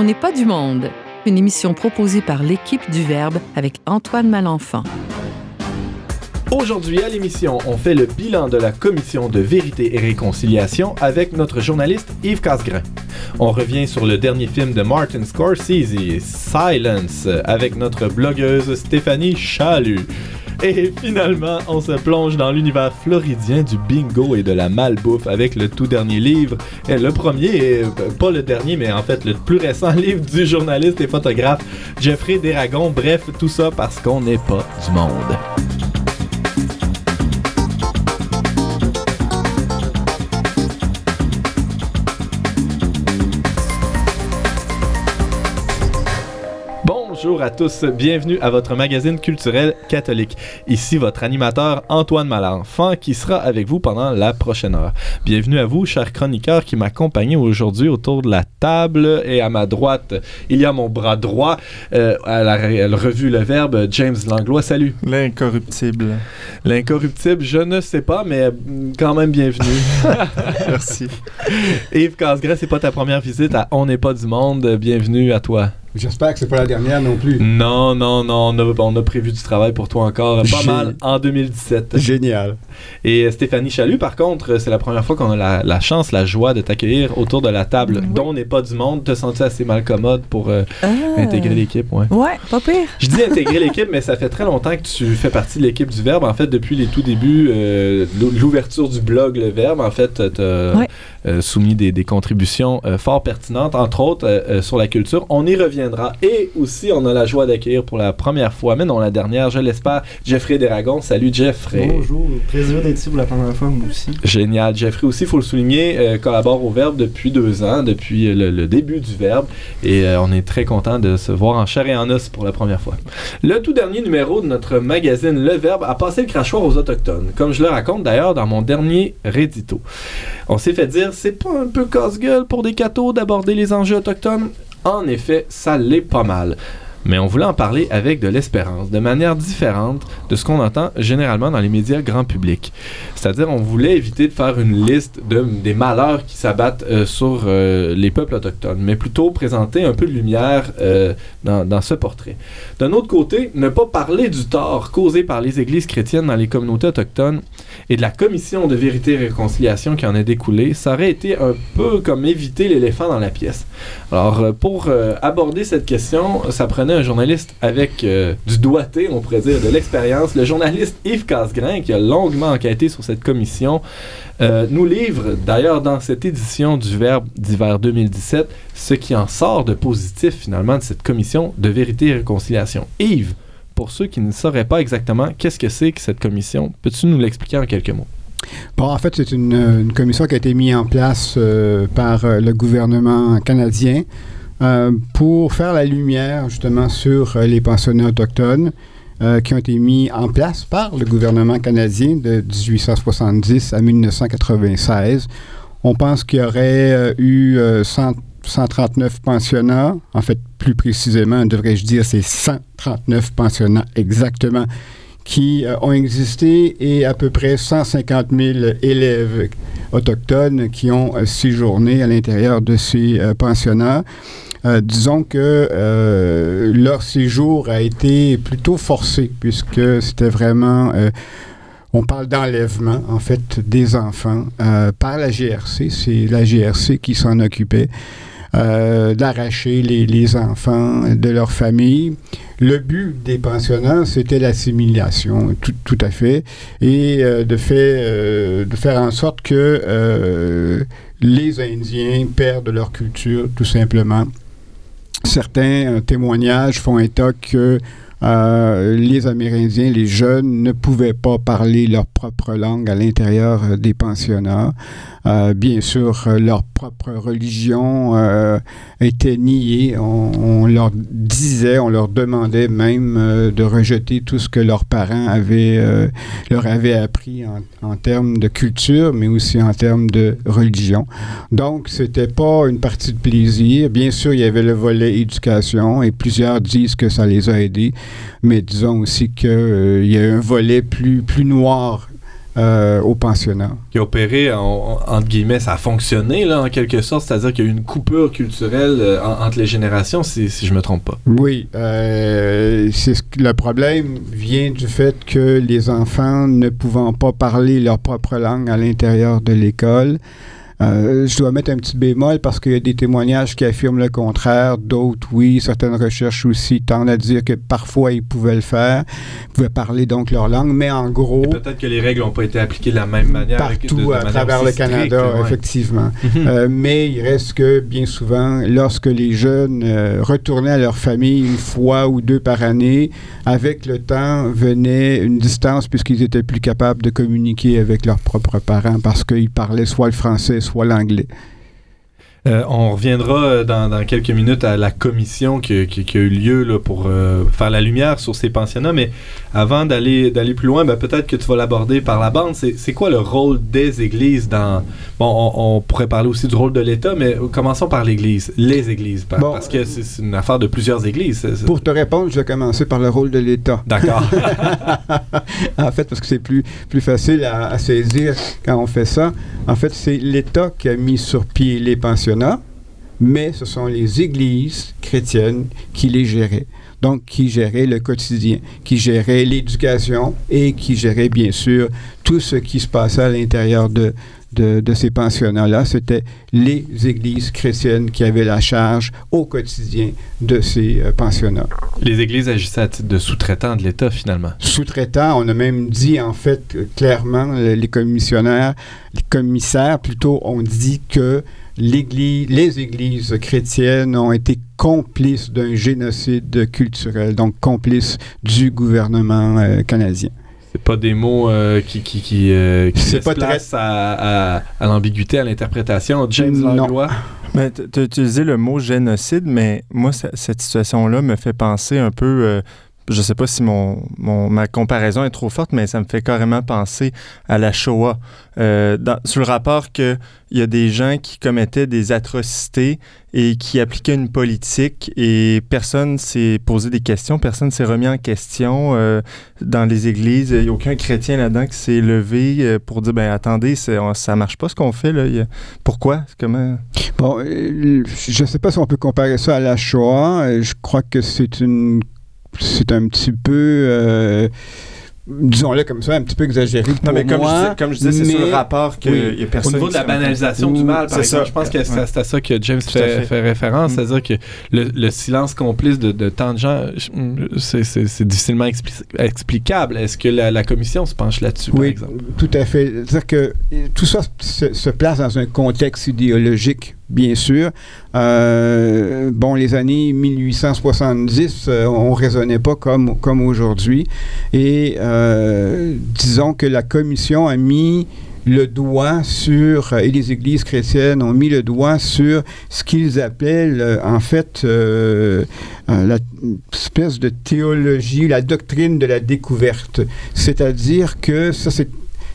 On n'est pas du monde, une émission proposée par l'équipe du Verbe avec Antoine Malenfant. Aujourd'hui à l'émission, on fait le bilan de la commission de vérité et réconciliation avec notre journaliste Yves Casgrain. On revient sur le dernier film de Martin Scorsese, Silence, avec notre blogueuse Stéphanie Chalut. Et finalement, on se plonge dans l'univers floridien du bingo et de la malbouffe avec le tout dernier livre. Le premier, pas le dernier, mais en fait le plus récent livre du journaliste et photographe Jeffrey Deragon. Bref, tout ça parce qu'on n'est pas du monde. Bonjour à tous, bienvenue à votre magazine culturel catholique. Ici votre animateur Antoine Malenfant qui sera avec vous pendant la prochaine heure. Bienvenue à vous, chers chroniqueurs qui m'accompagnent aujourd'hui autour de la table et à ma droite, il y a mon bras droit euh, à, la, revue Le Verbe, James Langlois. Salut. L'incorruptible. L'incorruptible, je ne sais pas, mais quand même bienvenue. Merci. Yves Casgrain, c'est pas ta première visite à On n'est pas du monde. Bienvenue à toi. J'espère que c'est pas la dernière non plus. Non, non, non. On a, prévu du travail pour toi encore pas mal en 2017. Génial. Et euh, Stéphanie Chalut, par contre, c'est la première fois qu'on a la, chance, la joie de t'accueillir autour de la table dont n'est pas du monde. Te sens assez mal commode pour euh, ah. intégrer l'équipe? Ouais. ouais, pas pire. Je dis intégrer l'équipe, mais ça fait très longtemps que tu fais partie de l'équipe du Verbe. En fait, depuis les tout débuts, euh, l'ouverture du blog Le Verbe, en fait, tu as soumis des, des contributions fort pertinentes, entre autres, sur la culture. On y revient et aussi, on a la joie d'accueillir pour la première fois, mais non la dernière, je l'espère, Jeffrey Deragon. Salut Jeffrey. Bonjour, plaisir d'être ici pour la première fois, moi aussi. Génial. Jeffrey aussi, il faut le souligner, euh, collabore au Verbe depuis deux ans, depuis le, début du Verbe. Et euh, on est très content de se voir en chair et en os pour la première fois. Le tout dernier numéro de notre magazine Le Verbe a passé le crachoir aux Autochtones, comme je le raconte d'ailleurs dans mon dernier rédito. On s'est fait dire, c'est pas un peu casse-gueule pour des cathos d'aborder les enjeux autochtones? En effet, ça l'est pas mal mais on voulait en parler avec de l'espérance, de manière différente de ce qu'on entend généralement dans les médias grand public. C'est-à-dire, on voulait éviter de faire une liste de, des malheurs qui s'abattent euh, sur euh, les peuples autochtones, mais plutôt présenter un peu de lumière euh, dans, dans, ce portrait. D'un autre côté, ne pas parler du tort causé par les églises chrétiennes dans les communautés autochtones et de la commission de vérité et réconciliation qui en est découlée, ça aurait été un peu comme éviter l'éléphant dans la pièce. Alors, pour aborder cette question, ça prenait un journaliste avec euh, du doigté, on pourrait dire, de l'expérience. Le journaliste Yves Casgrain, qui a longuement enquêté sur cette commission, euh, nous livre d'ailleurs dans cette édition du Verbe d'hiver 2017 ce qui en sort de positif finalement de cette commission de vérité et réconciliation. Yves, pour ceux qui ne sauraient pas exactement qu'est-ce que c'est que cette commission, peux-tu nous l'expliquer en quelques mots? Bon, en fait, c'est une, commission qui a été mise en place euh, par le gouvernement canadien euh, pour faire la lumière justement sur euh, les pensionnats autochtones euh, qui ont été mis en place par le gouvernement canadien de 1870 à 1996. On pense qu'il y aurait eu 139 pensionnats, en fait plus précisément, devrais-je dire, c'est 139 pensionnats exactement qui ont existé et à peu près 150 000 élèves autochtones qui ont séjourné à l'intérieur de ces pensionnats. Euh, disons que euh, leur séjour a été plutôt forcé, puisque c'était vraiment... Euh, on parle d'enlèvement, en fait, des enfants par la GRC. C'est la GRC qui s'en occupait. d'arracher les, enfants de leur famille. Le but des pensionnats, c'était l'assimilation, tout, tout, à fait, et de, fait, de faire en sorte que les Indiens perdent leur culture, tout simplement certains euh, témoignages font état que euh, les Amérindiens, les jeunes, ne pouvaient pas parler leur propre langue à l'intérieur euh, des pensionnats. Euh, bien sûr, leur propre religion était niée. On, leur disait, on leur demandait même de rejeter tout ce que leurs parents avaient, leur avaient appris en, termes de culture, mais aussi en termes de religion. Donc, c'était pas une partie de plaisir. Bien sûr, il y avait le volet éducation et plusieurs disent que ça les a aidés mais disons aussi qu'il euh, y a un volet plus, plus noir euh, au pensionnat. Qui a opéré, en- en- entre guillemets, ça a fonctionné, là, en quelque sorte, c'est-à-dire qu'il y a eu une coupure culturelle euh, en- entre les générations, si, si je me trompe pas. Oui, euh, c'est ce que- le problème vient du fait que les enfants ne pouvant pas parler leur propre langue à l'intérieur de l'école. Euh, je dois mettre un petit bémol parce qu'il y a des témoignages qui affirment le contraire, d'autres oui, certaines recherches aussi tendent à dire que parfois ils pouvaient le faire, ils pouvaient parler donc leur langue, mais en gros, Peut-être que les règles n'ont pas été appliquées de la même manière. de- partout de à travers le Canada, ouais. effectivement. Mhm. Euh, mais il reste que bien souvent, lorsque les jeunes euh, retournaient à leur famille une fois ou deux par année, avec le temps venait une distance puisqu'ils étaient plus capables de communiquer avec leurs propres parents parce qu'ils parlaient soit le français, soit l'anglais. Euh, on reviendra euh, dans, quelques minutes à la commission qui, a eu lieu là, pour euh, faire la lumière sur ces pensionnats, mais avant d'aller plus loin, ben, peut-être que tu vas l'aborder par la bande. C'est quoi le rôle des églises dans... Bon, on, on pourrait parler aussi du rôle de l'État, mais commençons par l'Église, les églises, par- Bon, parce que c'est une affaire de plusieurs églises. Pour te répondre, je vais commencer par le rôle de l'État. D'accord. en fait, parce que c'est plus, plus facile à, à saisir quand on fait ça. En fait, c'est l'État qui a mis sur pied les pensionnats, mais ce sont les églises chrétiennes qui les géraient. Donc, qui géraient le quotidien, qui géraient l'éducation et qui géraient, bien sûr, tout ce qui se passait à l'intérieur de, de, de ces pensionnats-là. C'était les églises chrétiennes qui avaient la charge au quotidien de ces euh, pensionnats les églises agissaient à titre de sous-traitants de l'État, finalement. sous-traitants. On a même dit, en fait, euh, clairement, le- les commissionnaires, les commissaires plutôt, ont dit que les églises chrétiennes ont été complices d'un génocide culturel, donc complices du gouvernement euh, canadien. Pas des mots euh, qui, qui, qui, euh, qui laissent pas place à, à- à l'ambiguïté, à l'interprétation. James Non. Langlois? Ben, tu as utilisé le mot génocide, mais moi, cette situation-là me fait penser un peu. Je sais pas si mon, ma comparaison est trop forte, mais ça me fait carrément penser à la Shoah. Euh, sur le rapport qu'il y a des gens qui commettaient des atrocités et qui appliquaient une politique et personne s'est posé des questions, personne s'est remis en question euh, dans les églises. Il n'y a aucun chrétien là-dedans qui s'est levé euh, pour dire ben attendez, on- ça marche pas ce qu'on fait. Là. Pourquoi? Comment? Bon, je ne sais pas si on peut comparer ça à la Shoah. Je crois que c'est une, c'est un petit peu, euh, disons-le comme ça, un petit peu exagéré pour Non, mais comme, moi. je, disais, comme je disais, c'est sur le rapport qu'il oui. n'y a Au personne niveau de la banalisation du mal, par exemple, ça. je pense que c'est Ouais. à ça que James fait, fait. fait référence, Mm. c'est-à-dire que le, le silence complice de, de tant de gens, je- c'est- c'est c'est difficilement expli- explicable. Est-ce que la, la commission se penche là-dessus, par Oui, exemple? tout à fait. C'est-à-dire que tout ça se, se place dans un contexte idéologique, bien sûr. Euh, bon, les années 1870, euh, on raisonnait pas comme, comme aujourd'hui. Et euh, disons que la commission a mis le doigt sur, et les églises chrétiennes ont mis le doigt sur ce qu'ils appellent en fait euh, la espèce de théologie, la doctrine de la découverte. C'est-à-dire que ça, c'est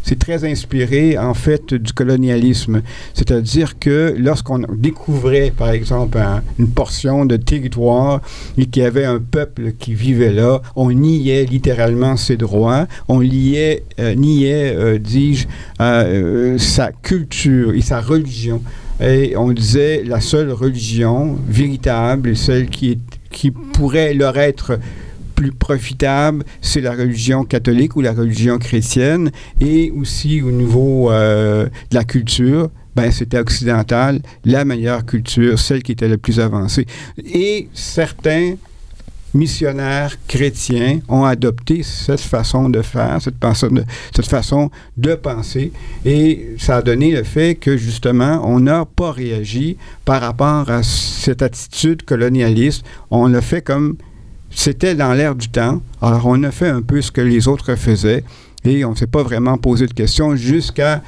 c'est très inspiré en fait du colonialisme. C'est-à-dire que lorsqu'on découvrait par exemple un- une portion de territoire et qu'il y avait un peuple qui vivait là, on niait littéralement ses droits, on euh, niait, euh, dis-je, euh, sa culture et sa religion. Et on disait la seule religion véritable, celle qui, est, qui pourrait leur être plus profitable, c'est la religion catholique ou la religion chrétienne. Et aussi au niveau euh, de la culture, ben, c'était occidental, la meilleure culture, celle qui était la plus avancée. Et certains missionnaires chrétiens ont adopté cette façon de faire, cette de, cette façon de penser, et ça a donné le fait que justement, on n'a pas réagi par rapport à cette attitude colonialiste. On l'a fait comme c'était dans l'air du temps. Alors, on a fait un peu ce que les autres faisaient, et on ne s'est pas vraiment posé de questions jusqu'à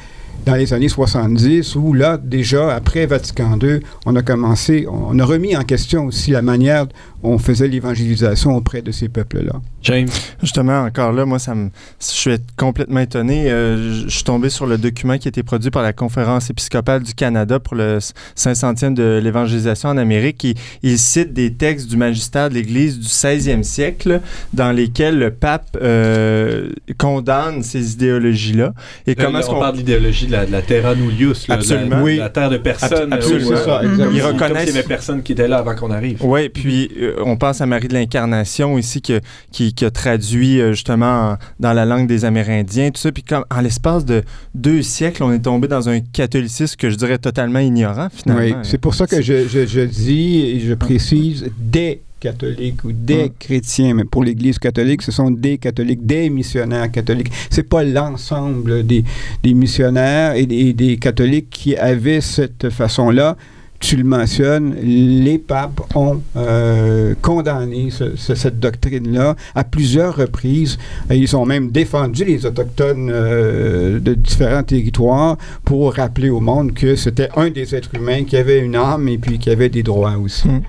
dans les années 70, où là, déjà, après Vatican II, on a commencé, on a remis en question aussi la manière on faisait l'évangélisation auprès de ces peuples-là. James? Justement, encore là, moi, ça me, je suis complètement étonné. Euh, je suis tombé sur le document qui a été produit par la Conférence épiscopale du Canada pour le 500e de l'évangélisation en Amérique. Il, il, cite des textes du magistère de l'Église du 16e siècle dans lesquels le pape euh, condamne ces idéologies-là. Et là, comment là, on, on parle de l'idéologie de la, de la terra nullius, là, absolument. La, oui. la terre de personne. Absolument. Oui, ça, exactement. Ils Comme reconnaissent. s'il y avait personne qui était là avant qu'on arrive. Oui, puis euh, on pense à Marie de l'Incarnation ici que, qui, qui a traduit euh, justement en, dans la langue des Amérindiens, tout ça. Puis comme en l'espace de deux siècles, on est tombé dans un catholicisme que je dirais totalement ignorant finalement. Oui, c'est pour ça que je, je, je dis et je précise des catholiques ou des Mm. chrétiens, mais pour l'Église catholique, ce sont des catholiques, des missionnaires catholiques. C'est pas l'ensemble des, des missionnaires et des, des catholiques qui avaient cette façon-là tu le mentionnes, les papes ont euh, condamné ce, ce, cette doctrine-là à plusieurs reprises. Ils ont même défendu les Autochtones euh, de différents territoires pour rappeler au monde que c'était un des êtres humains qui avait une âme et puis qui avait des droits aussi. Mm.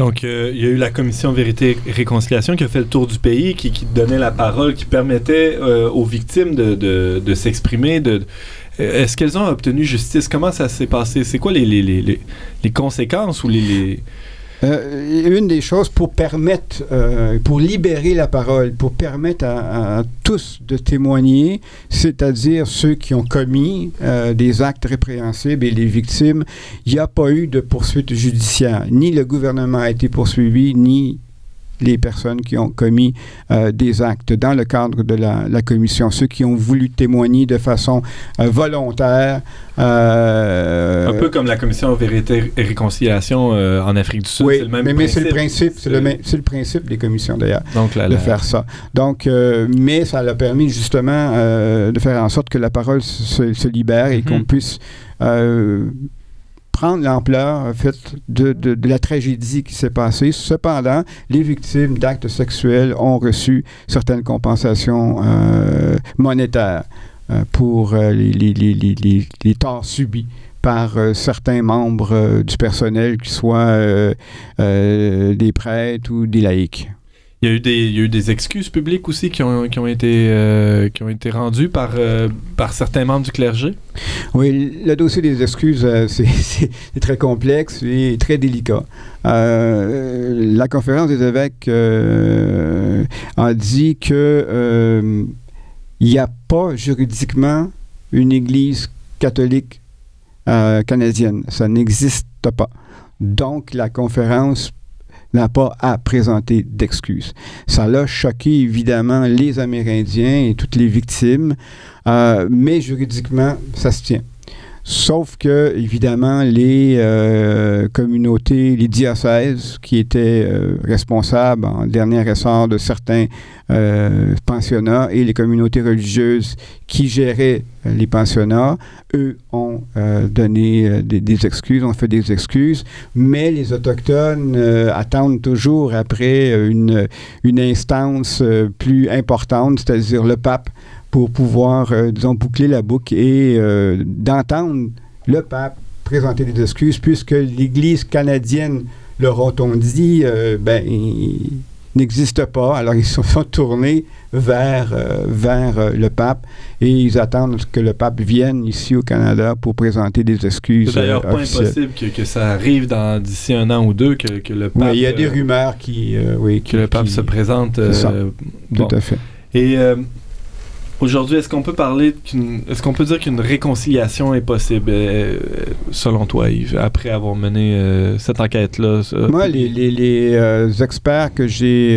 Donc, euh, il y a eu la commission Vérité et Réconciliation qui a fait le tour du pays, qui, qui donnait la parole, qui permettait euh, aux victimes de, de, de s'exprimer. De, Est-ce qu'elles ont obtenu justice? Comment ça s'est passé? C'est quoi les, les, les, les, conséquences ou les... Euh, une des choses pour permettre, euh, pour libérer la parole, pour permettre à, tous de témoigner, c'est-à-dire ceux qui ont commis euh, des actes répréhensibles et les victimes, il n'y a pas eu de poursuite judiciaire. Ni le gouvernement a été poursuivi, ni les personnes qui ont commis euh, des actes dans le cadre de la, la, commission, ceux qui ont voulu témoigner de façon euh, volontaire. Euh, Un peu comme la commission Vérité et Réconciliation en Afrique du Sud. Oui, c'est le même mais, mais c'est le principe, c'est le, principe des commissions d'ailleurs. De la- faire ça. Donc, mais ça l'a permis justement de faire en sorte que la parole se, se libère et Mhm. qu'on puisse euh, prendre l'ampleur de, la tragédie qui s'est passée. Cependant, les victimes d'actes sexuels ont reçu certaines compensations euh, monétaires euh, pour euh, les, les, torts subis par certains membres du personnel, qui soient des prêtres ou des laïcs. Il y, a eu des, excuses publiques aussi qui ont, euh, été rendues par, euh, par certains membres du clergé. Oui, le dossier des excuses, euh, c'est- très complexe et très délicat. La conférence des évêques a dit que il n'y a pas juridiquement une église catholique canadienne. Ça n'existe pas. Donc, la conférence n'a pas à présenter d'excuses. Ça l'a choqué évidemment les Amérindiens et toutes les victimes, euh, mais juridiquement, ça se tient. Sauf que, évidemment, les euh, communautés, les diocèses qui étaient euh, responsables en dernier ressort de certains euh, pensionnats et les communautés religieuses qui géraient les pensionnats, eux ont donné des, des excuses, ont fait des excuses, mais les Autochtones attendent toujours après une, une instance plus importante, c'est-à-dire le pape, pour pouvoir, euh, disons, boucler la boucle et euh, d'entendre le pape présenter des excuses, puisque l'Église canadienne, leur ont dit, euh, ben, n'existe pas. Alors, ils se sont tournés vers, vers le pape et ils attendent que le pape vienne ici au Canada pour présenter des excuses. C'est d'ailleurs pas impossible que, que ça arrive d'ici un an ou deux, que, que le pape, Oui, il y a des rumeurs qui, oui, qui- que le pape qui- se présente. Ça. Tout bon. à fait. Et aujourd'hui, est-ce qu'on peut parler est-ce qu'on peut dire qu'une réconciliation est possible, euh, selon toi, Yves, après avoir mené euh, cette enquête-là? Moi, les, euh, experts que j'ai.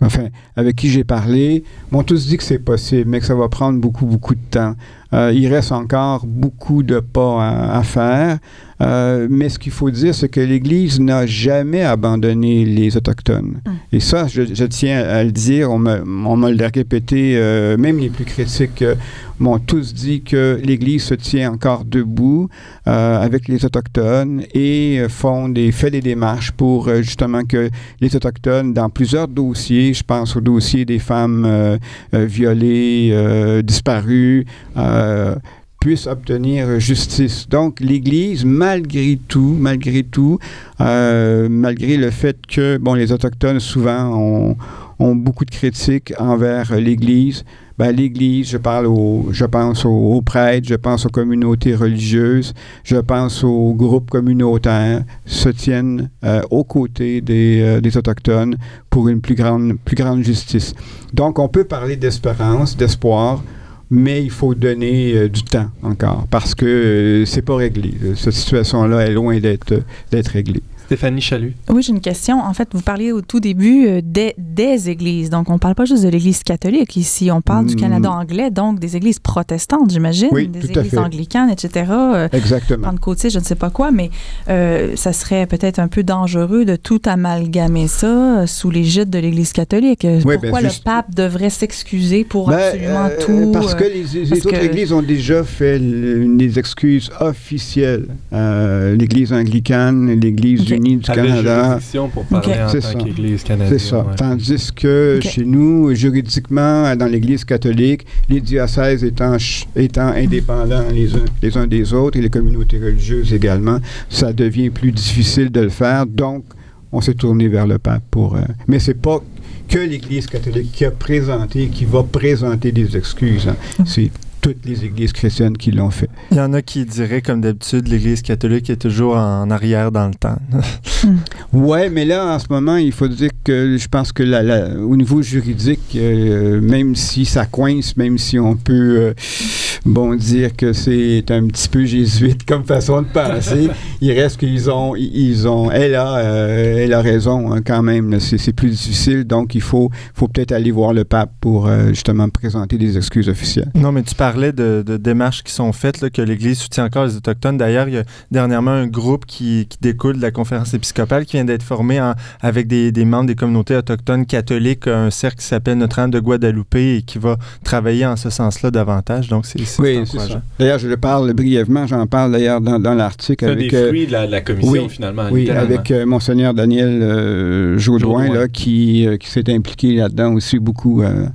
enfin, avec qui j'ai parlé, m'ont tous dit que c'est possible, mais que ça va prendre beaucoup, beaucoup de temps. Euh, il reste encore beaucoup de pas à, à faire. Euh, mais ce qu'il faut dire, c'est que l'Église n'a jamais abandonné les Autochtones. Mm. Et ça, je, je tiens à le dire, on me, on me l'a répété, euh, même les plus critiques euh, m'ont tous dit que l'Église se tient encore debout avec les Autochtones et font des, fait des démarches pour justement que les Autochtones, dans plusieurs dossiers, je pense au dossier des femmes violées, disparues, euh, puissent obtenir justice. Donc, l'Église, malgré tout, malgré tout, euh, malgré le fait que, bon, les Autochtones, souvent, ont, beaucoup de critiques envers l'Église, ben, l'Église, je parle au, je pense aux, aux, prêtres, je pense aux communautés religieuses, je pense aux groupes communautaires, se tiennent euh, aux côtés des, des, Autochtones pour une plus grande, plus grande justice. Donc, on peut parler d'espérance, d'espoir, mais il faut donner euh, du temps encore parce que euh, c'est pas réglé. Cette situation-là est loin d'être réglée. Stéphanie Chalut. Oui, j'ai une question. En fait, vous parliez au tout début euh, des, des, églises. Donc, on ne parle pas juste de l'Église catholique ici. On parle mmh. du Canada anglais, donc des églises protestantes, j'imagine. Oui, des tout églises à fait. anglicanes, etc. Exactement. Pentecôtistes, je ne sais pas quoi, mais euh, ça serait peut-être un peu dangereux de tout amalgamer ça sous l'égide de l'Église catholique. Oui, Pourquoi ben, le pape devrait s'excuser pour ben, absolument euh, tout? Parce que les, les parce autres que... églises ont déjà fait le, des excuses officielles. Euh, L'Église anglicane, l'Église Okay. Unie du Canada. pour parler Ok. en C'est tant ça. qu'Église canadienne. C'est ça. ouais. Tandis que chez nous, juridiquement, dans l'Église catholique, les diocèses étant, indépendants les uns, les uns des autres et les communautés religieuses également, ça devient plus difficile de le faire. Donc, on s'est tourné vers le pape pour. euh, mais c'est pas que l'Église catholique qui a présenté, qui va présenter des excuses. hein. C'est toutes les églises chrétiennes qui l'ont fait. Il y en a qui diraient, comme d'habitude, l'Église catholique est toujours en arrière dans le temps. Ouais, mais là, en ce moment, il faut dire que je pense que la- la- au niveau juridique, euh, même si ça coince, même si on peut, euh, bon, dire que c'est un petit peu jésuite comme façon de penser, il reste qu'ils ont, ils ont, elle a, euh, elle a raison hein, quand même. C'est c'est plus difficile, donc il faut, faut peut-être aller voir le pape pour euh, justement présenter des excuses officielles. Non, mais tu parlais de, de démarches qui sont faites, là, que l'Église soutient encore les Autochtones. D'ailleurs, il y a dernièrement un groupe qui, qui découle de la conférence épiscopale qui vient d'être formé en- avec des, des membres des communautés autochtones catholiques, un cercle qui s'appelle Notre-Dame de Guadeloupe et qui va travailler en ce sens-là davantage. Donc, c'est c'est Oui, encourageant. D'ailleurs, je le parle brièvement, j'en parle d'ailleurs dans, dans l'article C'est un avec. des euh, fruits de la, de la commission, oui, finalement. Oui, avec euh, Monseigneur Daniel euh, là, qui, euh, qui s'est impliqué là-dedans aussi beaucoup. euh,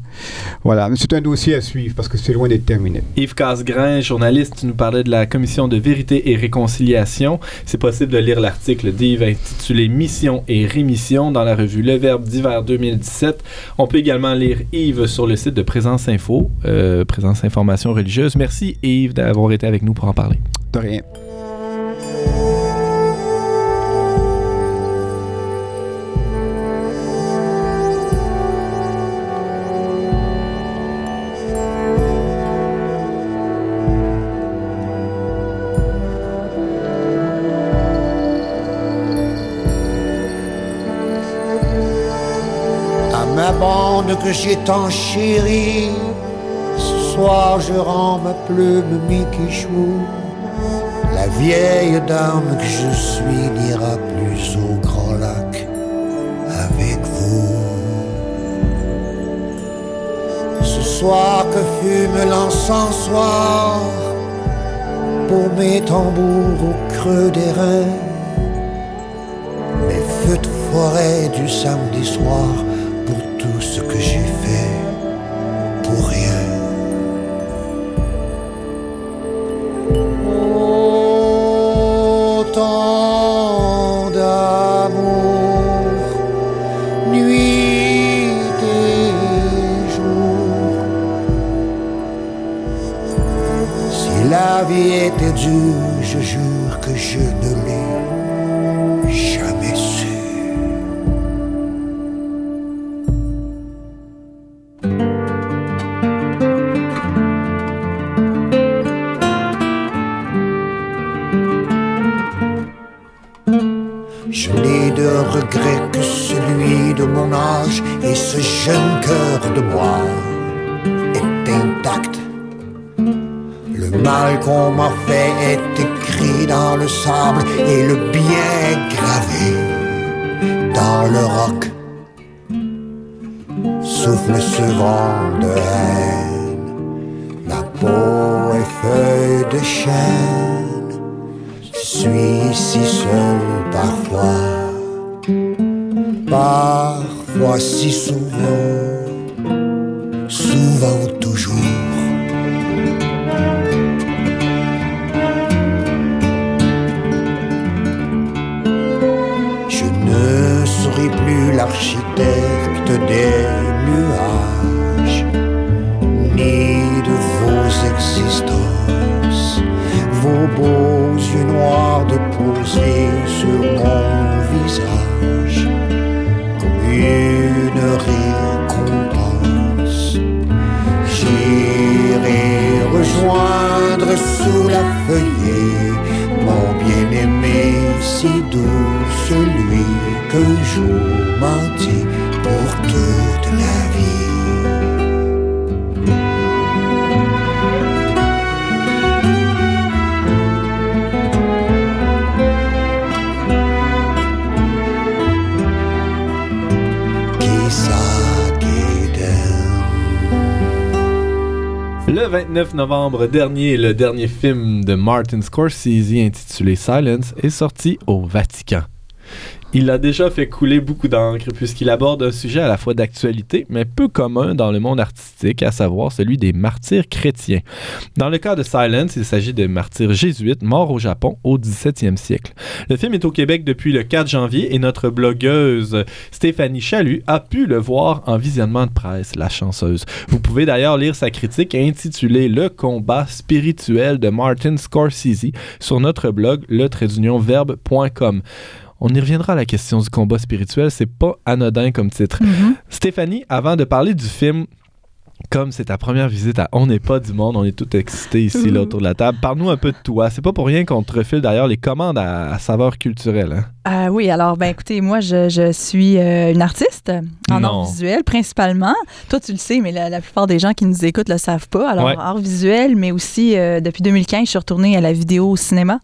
voilà, mais c'est un dossier à suivre parce que c'est loin d'être terminé. Yves Casgrain, journaliste, tu nous parlais de la commission de vérité et réconciliation. C'est possible de lire l'article d'Yves intitulé Mission et rémission dans la revue Le Verbe d'hiver 2017. On peut également lire Yves sur le site de Présence Info, euh, Présence Information Religieuse. Merci Yves d'avoir été avec nous pour en parler. De rien. à ma bande que j'ai tant chérie. Soir je rends ma plume Mickey Chou. La vieille dame que je suis n'ira plus au grand lac avec vous. Ce soir que fume l'encensoir pour mes tambours au creux des reins mes feux de forêt du samedi soir des nuages, ni de vos existences, vos beaux yeux noirs déposés sur mon visage, comme une récompense. J'irai rejoindre sous la feuillée mon bien-aimé si doux, celui que je 29 novembre dernier, le dernier film de Martin Scorsese intitulé Silence est sorti au Vatican. Il a déjà fait couler beaucoup d'encre puisqu'il aborde un sujet à la fois d'actualité mais peu commun dans le monde artistique, à savoir celui des martyrs chrétiens. Dans le cas de Silence, il s'agit de martyrs jésuites morts au Japon au 17e siècle. Le film est au Québec depuis le 4 janvier et notre blogueuse Stéphanie Chalut a pu le voir en visionnement de presse, la chanceuse. Vous pouvez d'ailleurs lire sa critique intitulée Le combat spirituel de Martin Scorsese sur notre blog le-verbe.com. On y reviendra à la question du combat spirituel, c'est pas anodin comme titre. Mhm. Stéphanie, avant de parler du film, comme c'est ta première visite à On n'est pas du monde, on est tout excités ici là, autour de la table. Parle-nous un peu de toi. C'est pas pour rien qu'on te refile d'ailleurs les commandes à, à saveur culturelle. Hein? Euh, oui, alors, ben écoutez, moi, je, je suis euh, une artiste en Non. art visuel, principalement. Toi, tu le sais, mais la, la plupart des gens qui nous écoutent le savent pas. Alors, Ouais. art visuel, mais aussi, euh, depuis 2015, je suis retournée à la vidéo au cinéma.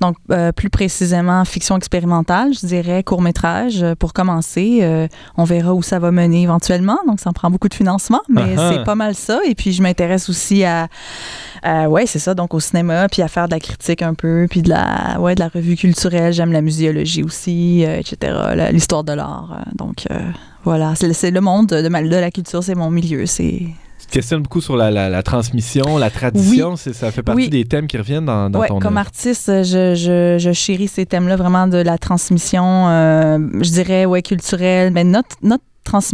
Donc, plus précisément, fiction expérimentale, je dirais, court-métrage. Pour commencer, on verra où ça va mener éventuellement. Donc, ça en prend beaucoup de financement, mais c'est pas mal ça. Et puis, je m'intéresse aussi à, à- ouais, c'est ça, donc au cinéma, puis à faire de la critique un peu, puis de la, ouais, de la revue culturelle. J'aime la muséologie aussi, euh, etc., l'histoire de l'art. euh, donc, euh, voilà, c'est le monde de, ma- de la culture, c'est mon milieu. C'est Tu questionnes beaucoup sur la, la- la transmission, la tradition. Ça fait partie Oui. des thèmes qui reviennent dans, dans ouais, ton comme artiste, je, je, je chéris ces thèmes-là vraiment de la transmission, euh, je dirais, ouais, culturelle, mais notre, notre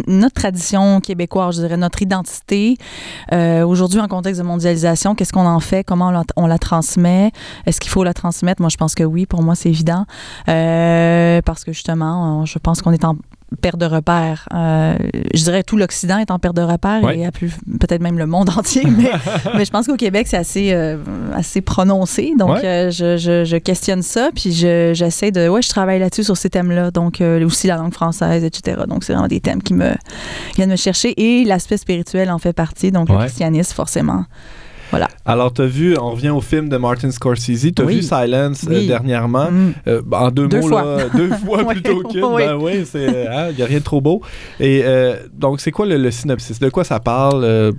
notre tradition québécoise, je dirais, notre identité. Euh, Aujourd'hui, en contexte de mondialisation, qu'est-ce qu'on en fait? Comment on la, transmet? Est-ce qu'il faut la transmettre? Moi, je pense que oui. Pour moi, c'est évident. Euh, parce que justement, je pense qu'on est en perte de repères. Euh, je dirais tout l'Occident est en perte de repères Ouais. et peut-être même le monde entier, mais, mais je pense qu'au Québec, c'est assez, euh, assez prononcé. Donc, Ouais. euh, je, je- je questionne ça, puis je- j'essaie de... Ouais, je travaille là-dessus sur ces thèmes-là. Donc, aussi la langue française, etc. Donc, c'est vraiment des thèmes qui me viennent me chercher. Et l'aspect spirituel en fait partie. Donc, le christianisme, forcément. Alors, tu as vu, on revient au film de Martin Scorsese. Tu as Oui. vu Silence euh, dernièrement? Mm. Euh, en deux, Deux mots, fois. là, deux fois plutôt qu'une. oui. Ben oui, il n'y a rien de trop beau. Et euh, donc, c'est quoi le, le synopsis? De quoi ça parle?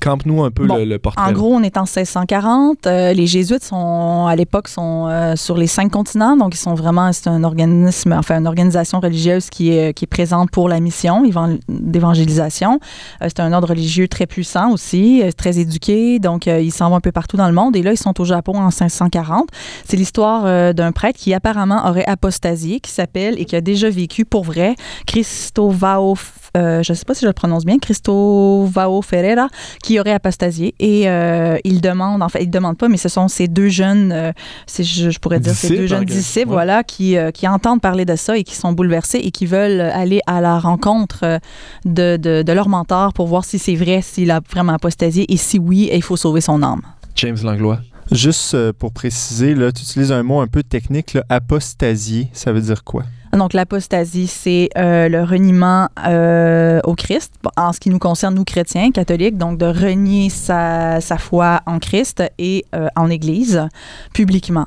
Campe-nous un peu Bon, le, le portrait. En gros, on est en 1640. Euh, les Jésuites sont, à l'époque, sont sur les cinq continents. Donc, ils sont vraiment, c'est un organisme, enfin, une organisation religieuse qui est, qui est présente pour la mission évan- d'évangélisation. C'est un ordre religieux très puissant aussi, très éduqué. Donc, euh, ils s'en vont un peu partout dans le monde. Et là, ils sont au Japon en 540. C'est l'histoire euh, d'un prêtre qui apparemment aurait apostasié, qui s'appelle et qui a déjà vécu pour vrai Christovao, euh, je ne sais pas si je le prononce bien, Christovao Ferreira, qui aurait apostasié. Et euh, il demande, en fait, il demande pas, mais ce sont ces deux jeunes, je, je pourrais dire, ces deux jeunes disciples, ouais. voilà, qui, qui entendent parler de ça et qui sont bouleversés et qui veulent aller à la rencontre de, de, de leur mentor pour voir si c'est vrai, s'il a vraiment apostasié et si oui, il faut sauver son âme. James Langlois. Juste euh, pour préciser, là, tu utilises un mot un peu technique, là, apostasier, ça veut dire quoi? Donc, l'apostasie, c'est euh, le reniement euh, au Christ, en ce qui nous concerne, nous chrétiens, catholiques, donc de renier sa, sa foi en Christ et euh, en Église publiquement.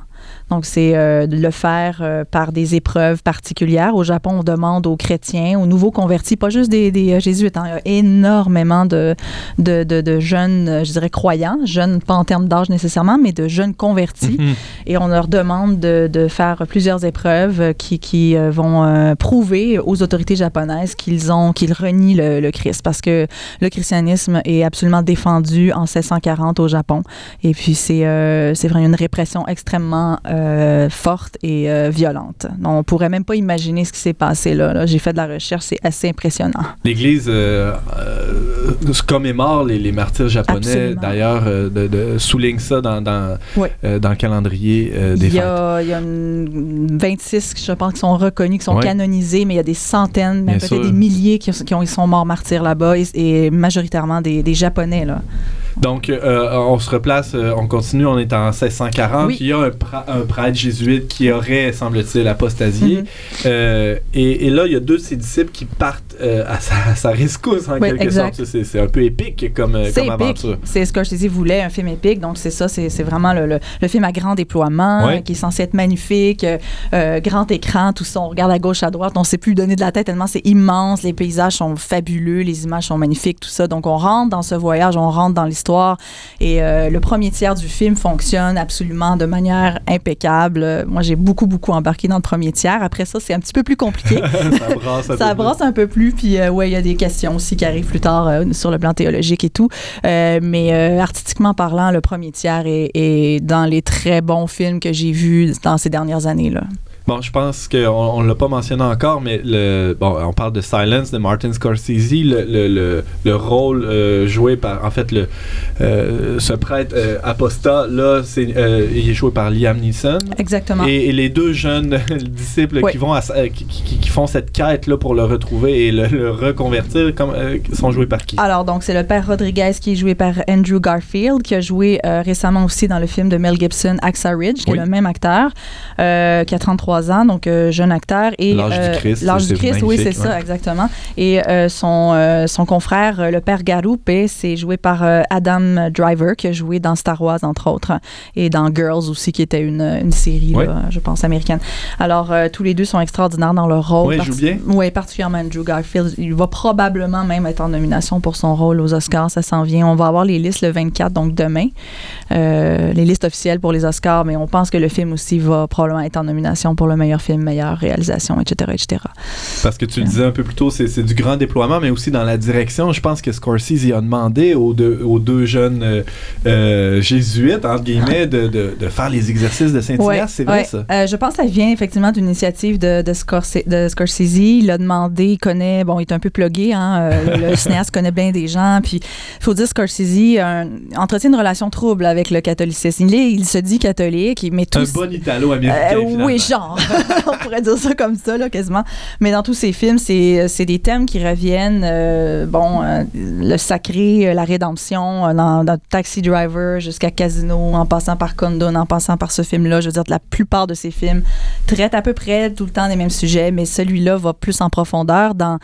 Donc, c'est euh, de le faire euh, par des épreuves particulières. Au Japon, on demande aux chrétiens, aux nouveaux convertis, pas juste des, des, euh, jésuites, hein, il y a énormément de, de, de- de jeunes, euh, je dirais, croyants, jeunes, pas en termes d'âge nécessairement, mais de jeunes convertis Mhm. et on leur demande de, de faire plusieurs épreuves qui, qui vont euh, prouver aux autorités japonaises qu'ils ont qu'ils renient le, le Christ parce que le christianisme est absolument défendu en 1640 au Japon et puis c'est c'est vraiment une répression extrêmement euh, forte et euh, violente. Donc, on pourrait même pas imaginer ce qui s'est passé là. là. J'ai fait de la recherche, c'est assez impressionnant. L'Église euh, euh, commémore les, les martyrs japonais. D'ailleurs, euh, de, de- souligne ça dans, dans, Oui. euh, dans le calendrier des Il y, fêtes. il y a une 26, je pense, qui sont reconnus, qui sont canonisés, mais il y a des centaines, même peut-être des milliers qui, qui ont- qui sont morts martyrs là-bas, et, et majoritairement des, des Japonais. Là. Donc, euh, on se replace, euh, on continue, on est en 1640. Oui. Il y a un, pra- un prêtre jésuite qui aurait, semble-t-il, apostasié. Euh, et, et là, il y a deux de ses disciples qui partent euh, à, sa, à sa rescousse, en Oui, quelque exact. sorte. C'est- un peu épique comme, euh, comme aventure. C'est ce que je voulait, un film épique. Donc, c'est ça, c'est vraiment le, le- le film à grand déploiement, euh, qui est censé être magnifique, euh, euh, grand écran, tout ça. On regarde à gauche, à droite, on ne sait plus donner de la tête tellement c'est immense. Les paysages sont fabuleux, les images sont magnifiques, tout ça. Donc, on rentre dans ce voyage, on rentre dans l'histoire. Et euh, le premier tiers du film fonctionne absolument de manière impeccable. Moi, j'ai beaucoup, beaucoup embarqué dans le premier tiers. Après ça, c'est un petit peu plus compliqué. ça brasse un ça peu plus. brasse un peu plus, puis euh, ouais, il y a des questions aussi qui arrivent plus tard euh, sur le plan théologique et tout. Euh, mais artistiquement parlant, le premier tiers est, est dans les très bons films que j'ai vus dans ces dernières années là. Bon, je pense qu'on on l'a pas mentionné encore, mais le, bon, on parle de Silence de Martin Scorsese. Le, le, le, le rôle euh, joué par, en fait, le, euh, ce prêtre euh, apostat, là, c'est, euh, il est joué par Liam Neeson. Exactement. Et, et les deux jeunes disciples Oui. qui vont à qui, qui- qui font cette quête là pour le retrouver et le, reconvertir comme, sont joués par qui? Alors, donc, c'est le père Rodriguez qui est joué par Andrew Garfield, qui a joué récemment aussi dans le film de Mel Gibson, Axa Ridge, qui Oui. est le même acteur, qui a 33 ans, donc euh, jeune acteur. Et, L'âge du euh, Christ, L'âge du Christ, oui, c'est ça, exactement. Et euh, son, son confrère, le père Garoupe, c'est joué par Adam Driver, qui a joué dans Star Wars, entre autres, et dans Girls aussi, qui était une, une série, là, je pense, américaine. Alors, tous les deux sont extraordinaires dans leur rôle. Oui, jouent bien. Oui, particulièrement Andrew Garfield. Il va probablement même être en nomination pour son rôle aux Oscars. Ça s'en vient. On va avoir les listes le 24, donc demain. Euh, les listes officielles pour les Oscars, mais on pense que le film aussi va probablement être en nomination pour le meilleur film, meilleure réalisation, etc., etc. Parce que tu le disais un peu plus tôt, c'est du grand déploiement, mais aussi dans la direction. Je pense que Scorsese a demandé aux deux, aux deux jeunes euh, euh, jésuites, entre guillemets, de, de, de faire les exercices de. Ouais, c'est vrai ouais. ça? Euh, je pense que ça vient effectivement d'une initiative de, de, Scorse- de Scorsese. Il a demandé, il connaît, bon, il est un peu plugué, hein, euh, le, cinéaste connaît bien des gens. Puis, il faut dire, Scorsese euh, entretient une relation trouble avec le catholicisme. Il, est- il se dit catholique, mais tout. Un bon italo-américain. Euh, oui, genre. On pourrait dire ça comme ça, là, quasiment. Mais dans tous ses films, c'est des thèmes qui reviennent. euh, bon, euh, le sacré, euh, la rédemption, dans, Taxi Driver jusqu'à Casino, en passant par Condon, en passant par ce film-là. Je veux dire, la plupart de ses films traitent à peu près tout le temps des mêmes sujets, mais celui-là va plus en profondeur dans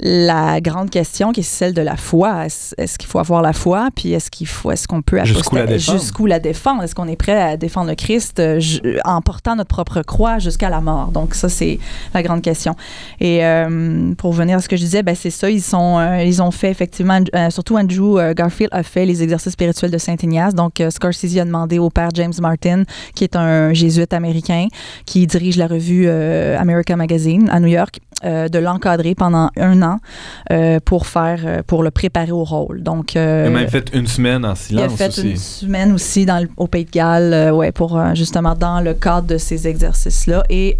la grande question qui est celle de la foi. Est-ce est-ce qu'il faut avoir la foi? Puis est-ce qu'il faut, est-ce qu'on peut Jusqu'où la défendre? jusqu'où la défendre? Est-ce qu'on est prêt à défendre le Christ euh, ju- en portant notre propre croix jusqu'à la mort? Donc ça, c'est la grande question. Et euh, pour revenir à ce que je disais, ben, c'est ça, ils, sont, euh, ils ont fait effectivement, euh, surtout Andrew euh, Garfield a fait les exercices spirituels de Saint-Ignace. Donc euh, Scorsese a demandé au père James Martin, qui est un jésuite américain, qui dirige la revue euh, America Magazine à New York, euh, de l'encadrer pendant un an euh, pour faire, euh, pour le préparer au rôle. Donc, euh, Il a même fait une semaine en il a silence fait aussi. une semaine aussi dans le- au Pays de Galles, ouais, pour justement dans le cadre de ces exercices-là. Et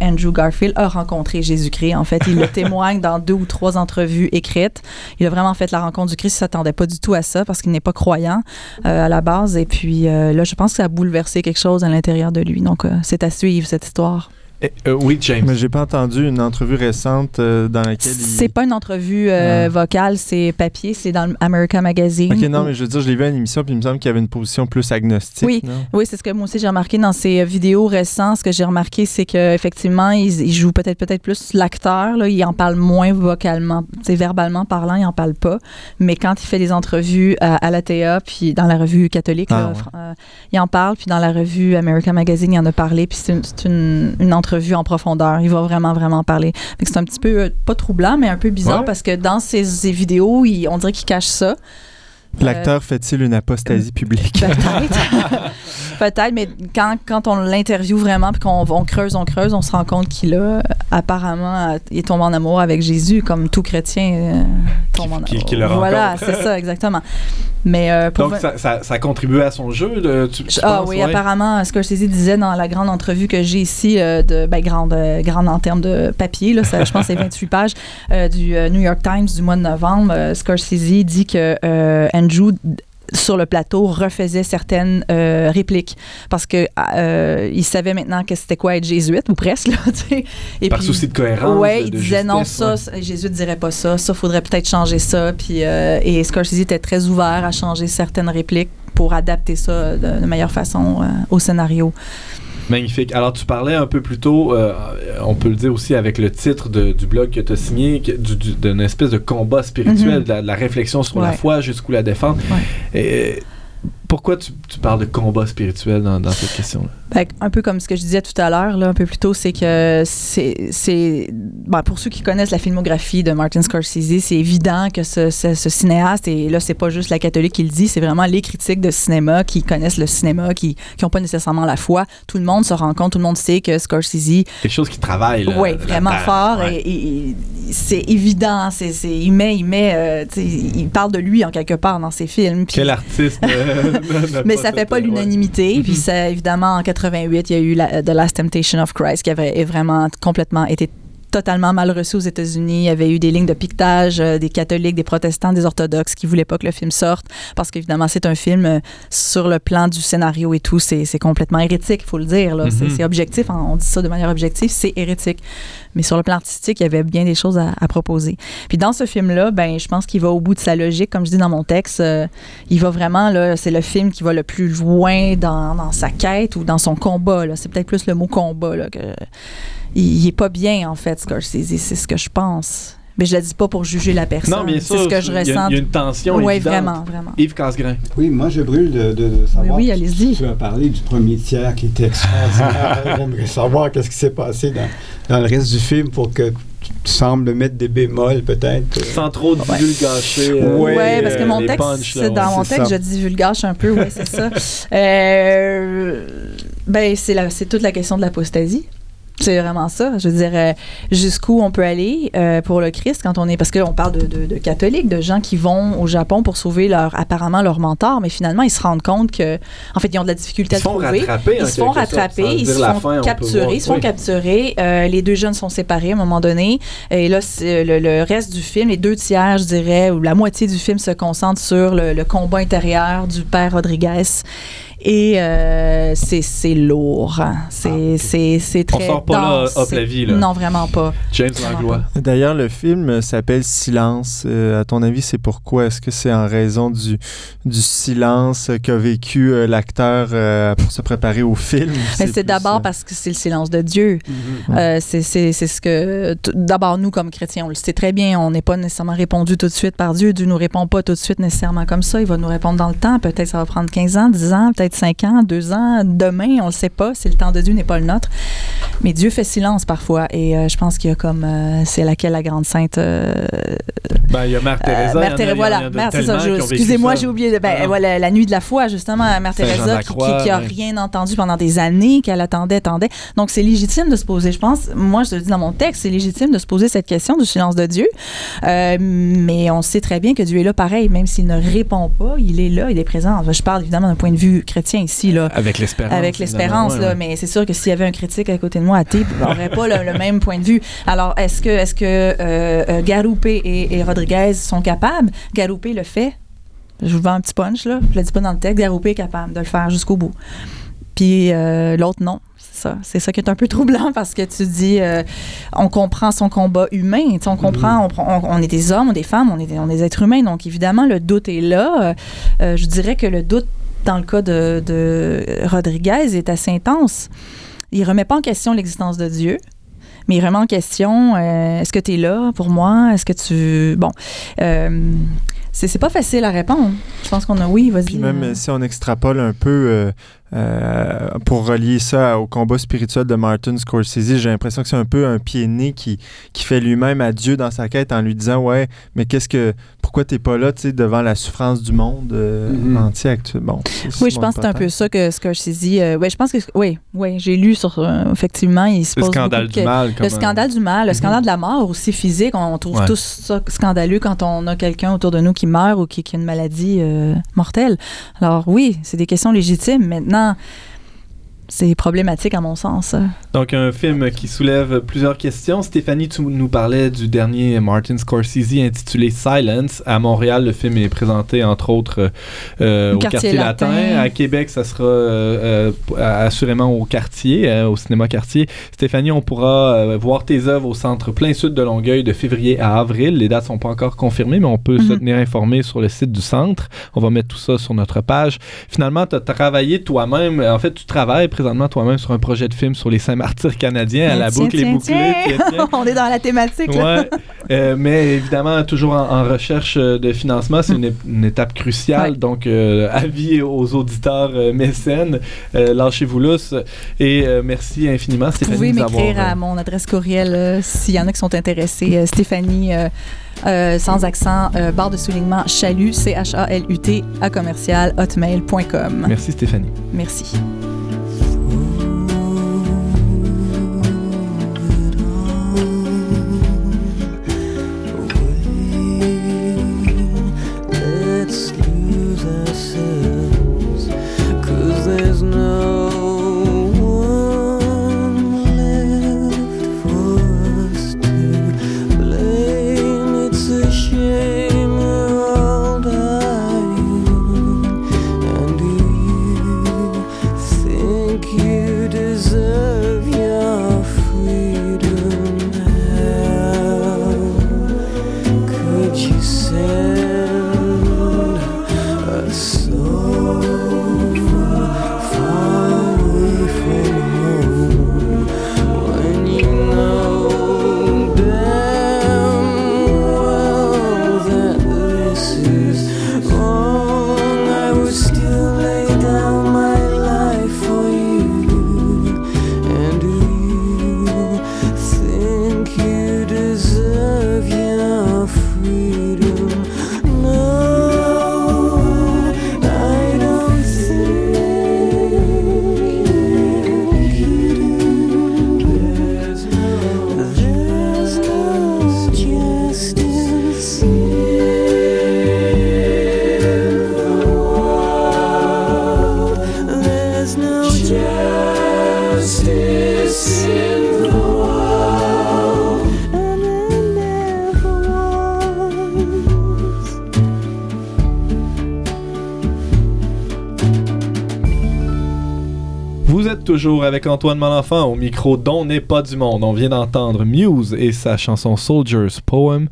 Andrew Garfield a rencontré Jésus-Christ. En fait, il le témoigne dans deux ou trois entrevues écrites. Il a vraiment fait la rencontre du Christ. Il s'attendait pas du tout à ça parce qu'il n'est pas croyant à la base. Et puis là, je pense que ça a bouleversé quelque chose à l'intérieur de lui. Donc, c'est à suivre cette histoire. Eh, euh, oui, James. Mais j'ai pas entendu une entrevue récente euh, dans laquelle il... C'est pas une entrevue euh, Ah. vocale, c'est papier, c'est dans l'America Magazine. Ok, non, mais je veux dire, je l'ai vu à une émission, puis il me semble qu'il y avait une position plus agnostique. Oui. non? Oui, c'est ce que moi aussi j'ai remarqué dans ces vidéos récentes. Ce que j'ai remarqué, c'est qu'effectivement, il, il joue peut-être peut-être plus l'acteur. là. Il en parle moins vocalement, c'est verbalement parlant, il en parle pas. Mais quand il fait des entrevues à, à l'ATA, puis dans la revue catholique, Ah, là, ouais. fr- euh, il en parle. Puis dans la revue American Magazine, il en a parlé. Puis c'est une, c'est une- une entrevue en profondeur. Il va vraiment, vraiment parler. C'est un petit peu, euh, pas troublant, mais un peu bizarre Ouais. parce que dans ces vidéos, il- on dirait qu'il cache ça. L'acteur fait-il une apostasie publique? Peut-être. Peut-être, mais quand, quand on l'interviewe vraiment, puis qu'on on creuse, on creuse, on se rend compte qu'il a apparemment, il est tombé en amour avec Jésus, comme tout chrétien euh, tombe en amour. qui- qui le voilà, c'est ça, exactement. Mais euh, pour Donc, ça, ça, ça a contribué à son jeu, de, tu, tu ah penses, oui, ouais? apparemment, Scorsese disait dans la grande entrevue que j'ai ici, euh, de, ben, grande, euh, grande en termes de papier, là, ça, je pense que c'est 28 pages, euh, du euh, New York Times du mois de novembre, euh, Scorsese dit que euh, Andrew sur le plateau refaisait certaines euh, répliques parce que euh, il savait maintenant que c'était quoi être jésuite ou presque là. Et Par puis- souci de cohérence. Ouais, de- il disait non, ça, ouais. ne dirait pas ça, ça, faudrait peut-être changer ça. Puis, euh, et Scorsese était très ouvert à changer certaines répliques pour adapter ça de, de meilleure façon au scénario. Magnifique. Alors, tu parlais un peu plus tôt, euh, on peut le dire aussi avec le titre de- du blog que tu as signé, d'une espèce de combat spirituel, Mhm. de, la, de la réflexion sur la foi jusqu'où la défendre. Ouais. Et, pourquoi tu, tu parles de combat spirituel dans, dans cette question-là? Que, un peu comme ce que je disais tout à l'heure, un peu plus tôt, c'est que c'est, ben, pour ceux qui connaissent la filmographie de Martin Scorsese, c'est évident que ce, ce- ce cinéaste, et là, c'est pas juste la catholique qui le dit, c'est vraiment les critiques de cinéma qui connaissent le cinéma, qui n'ont pas nécessairement la foi. Tout le monde se rend compte, tout le monde sait que Scorsese Quelque chose qui travaille. là, Oui, vraiment terre, fort. ouais. Et, c'est évident. C'est, il met, il met, euh, il parle de lui en quelque part dans ses films. Quel artiste euh, mais ça fait pas ouais. l'unanimité. Puis Mhm. ça, évidemment, en 88, il y a eu la- The Last Temptation of Christ qui avait vraiment complètement été totalement mal reçu aux États-Unis. Il y avait eu des lignes de piquetage euh, des catholiques, des protestants, des orthodoxes qui voulaient pas que le film sorte parce qu'évidemment, c'est un film euh, sur le plan du scénario et tout. C'est complètement hérétique, il faut le dire. là. C'est-. C'est objectif. hein, On dit ça de manière objective, c'est hérétique. Mais sur le plan artistique, il y avait bien des choses à, à proposer. Puis dans ce film-là, ben, je pense qu'il va au bout de sa logique, comme je dis dans mon texte. euh, il va vraiment, là, c'est le film qui va le plus loin dans, dans sa quête ou dans son combat. C'est peut-être plus le mot combat. Là, que, il, il est pas bien, en fait, Scorsese. C'est ce que je pense. Mais je le dis pas pour juger la personne. Non, bien sûr. C'est ce que je il y a- ressens. Il y a une tension Oui, vraiment, vraiment. Yves Casgrain. Oui, moi, je brûle de, de- de savoir. Oui, oui, allez-y. Tu as parlé du premier tiers qui était extraordinaire. J'aimerais savoir qu'est-ce qui s'est passé dans, dans le reste du film pour que tu sembles mettre des bémols, peut-être. Sans trop divulgacher. euh, Ouais, Oui, parce que euh, mon texte, là, c'est dans mon texte, ça. je divulgage un peu, oui, c'est ça. Euh, ben, c'est la- c'est toute la question de l'apostasie. C'est vraiment ça. Je veux dire, euh, jusqu'où on peut aller euh, pour le Christ quand on est. Parce qu'on parle de, de- de catholiques, de gens qui vont au Japon pour sauver leur, apparemment leur mentor, mais finalement, ils se rendent compte que. En fait, ils ont de la difficulté Ils à se trouver. rattraper. Ils se font rattraper, ils se font fin, capturer, voir. ils se font capturer. Euh, les deux jeunes sont séparés à un moment donné. Et là, c'est- le, le reste du film, les deux tiers, je dirais, ou la moitié du film se concentre sur le, le combat intérieur du père Rodriguez. Et euh, c'est c'est lourd. C'est c'est- c'est On très sort pas là, hop la vie, là. Non, vraiment pas. James Langlois. D'ailleurs, le film s'appelle Silence. Euh, à ton avis, c'est pourquoi? Est-ce que c'est en raison du, du silence qu'a vécu euh, l'acteur euh, pour se préparer au film? plus, c'est d'abord euh, parce que c'est le silence de Dieu. Ouais. Euh, c'est c'est- c'est ce que. D'abord, nous, comme chrétiens, on le sait très bien. On n'est pas nécessairement répondu tout de suite par Dieu. Dieu nous répond pas tout de suite nécessairement comme ça. Il va nous répondre dans le temps. Peut-être ça va prendre 15 ans, 10 ans, peut-être 5 ans, 2 ans, demain. On le sait pas. C'est le temps de Dieu n'est pas le nôtre. Mais Dieu fait silence parfois. Et euh, je pense qu'il y a comme. euh, c'est laquelle la grande sainte euh, Ben, il y a Mère Teresa. Mère a- voilà. Mère, c'est ça. Excusez-moi, j'ai oublié. ben, Ah voilà, la nuit de la foi, justement, Mère Teresa, qui, qui, qui a ouais. rien entendu pendant des années, qu'elle attendait, attendait. Donc, c'est légitime de se poser, je pense, moi, je le dis dans mon texte, c'est légitime de se poser cette question du silence de Dieu. Euh, mais on sait très bien que Dieu est là pareil, même s'il ne répond pas, il est là, il est présent. Je parle évidemment d'un point de vue chrétien ici, là. Avec l'espérance. Avec l'espérance, évidemment, là, ouais, mais c'est sûr que s'il y avait un critique à côté de moi athée, il n'aurait pas le, le même point de vue. Alors, est-ce que, est-ce que euh, euh, Garoupe et, et Rodriguez sont capables? Garoupe le fait. Je vous vends un petit punch, là. Je le dis pas dans le texte. Garoupe est capable de le faire jusqu'au bout. Puis euh, l'autre, non. C'est ça. C'est ça qui est un peu troublant parce que tu dis, euh, on comprend son combat humain. On comprend, on, prend- on- on est des hommes, on est des femmes, on est des, on est des êtres humains. Donc, évidemment, le doute est là. Euh, je dirais que le doute, dans le cas de, de Rodriguez, est assez intense. Il remet pas en question l'existence de Dieu. Mais il remet en question euh, est-ce que tu es là pour moi? Est-ce que tu. Bon. Euh, c'est pas facile à répondre. Je pense qu'on a. Oui, vas-y. Puis même euh, si on extrapole un peu, euh, euh, pour relier ça au combat spirituel de Martin Scorsese, j'ai l'impression que c'est un peu un pied né qui, qui fait lui-même adieu dans sa quête en lui disant Ouais, mais qu'est-ce que. Pourquoi t'es pas là, tu sais, devant la souffrance du monde euh, Mhm. entier actuel? Bon, Oui, je pense que c'est un peu ça que Scorsese. euh, ouais, je pense que. Oui, oui, j'ai lu sur. euh, effectivement, il se Le pose. scandale du mal. comme Le un- scandale du mal, le scandale de la mort aussi physique, on trouve Ouais. tous ça scandaleux quand on a quelqu'un autour de nous qui meurt ou qui, qui a une maladie euh, mortelle. Alors oui, c'est des questions légitimes. Maintenant, 嗯 c'est problématique à mon sens. Donc, un film qui soulève plusieurs questions. Stéphanie, tu nous parlais du dernier Martin Scorsese intitulé Silence. À Montréal, le film est présenté, entre autres, euh, Au au Quartier Quartier Latin. Latin. À Québec, ça sera euh, euh, assurément au Quartier, euh, au Cinéma Quartier. Stéphanie, on pourra euh, voir tes œuvres au Centre Plein Sud de Longueuil de février à avril. Les dates sont pas encore confirmées, mais on peut se Mhm. tenir informé sur le site du Centre. On va mettre tout ça sur notre page. Finalement, tu as travaillé toi-même. En fait, tu travailles présentement toi-même sur un projet de film sur les Saints-Martyrs canadiens à la Tiens, boucle et tiens, bouclée. tiens. Tiens, tiens. on est dans la thématique. Ouais, euh, mais évidemment, toujours en, en recherche euh, de financement, c'est une, étape cruciale. Ouais. Donc, euh, avis aux auditeurs mécènes, lâchez-vous lousse. Et merci infiniment, Vous Stéphanie, pouvez nous avoir, m'écrire à mon adresse courriel s'il y en a qui sont intéressés. Stéphanie, euh, sans accent, euh, barre de soulignement, chalut, C-H-A-L-U-T, à commercial, hotmail.com. Merci, Stéphanie. Merci. listen. Avec Antoine Malenfant au micro dont n'est pas du monde. On vient d'entendre Muse et sa chanson Soldier's Poem